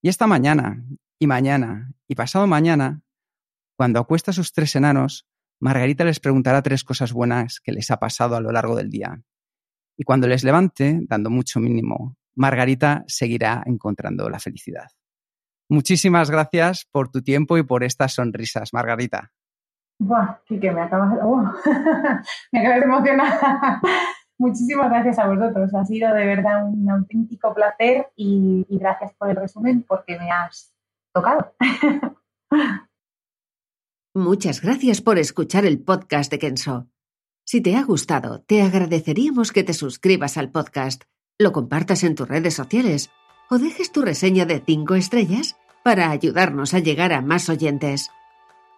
Speaker 1: Y esta mañana, y mañana, y pasado mañana, cuando acuesta a sus tres enanos, Margarita les preguntará tres cosas buenas que les ha pasado a lo largo del día. Y cuando les levante, dando mucho mínimo, Margarita seguirá encontrando la felicidad. Muchísimas gracias por tu tiempo y por estas sonrisas, Margarita.
Speaker 3: Buah, Kike, me acabas de, uh, me acabas de emocionar. Muchísimas gracias a vosotros. Ha sido de verdad un auténtico placer y, y gracias por el resumen porque me has tocado.
Speaker 5: Muchas gracias por escuchar el podcast de Kenso. Si te ha gustado, te agradeceríamos que te suscribas al podcast, lo compartas en tus redes sociales o dejes tu reseña de 5 estrellas para ayudarnos a llegar a más oyentes.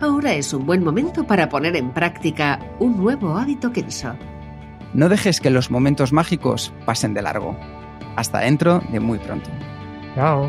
Speaker 5: ahora es un buen momento para poner en práctica un nuevo hábito Kenso.
Speaker 1: No dejes que los momentos mágicos pasen de largo. Hasta dentro de muy pronto.
Speaker 2: Chao.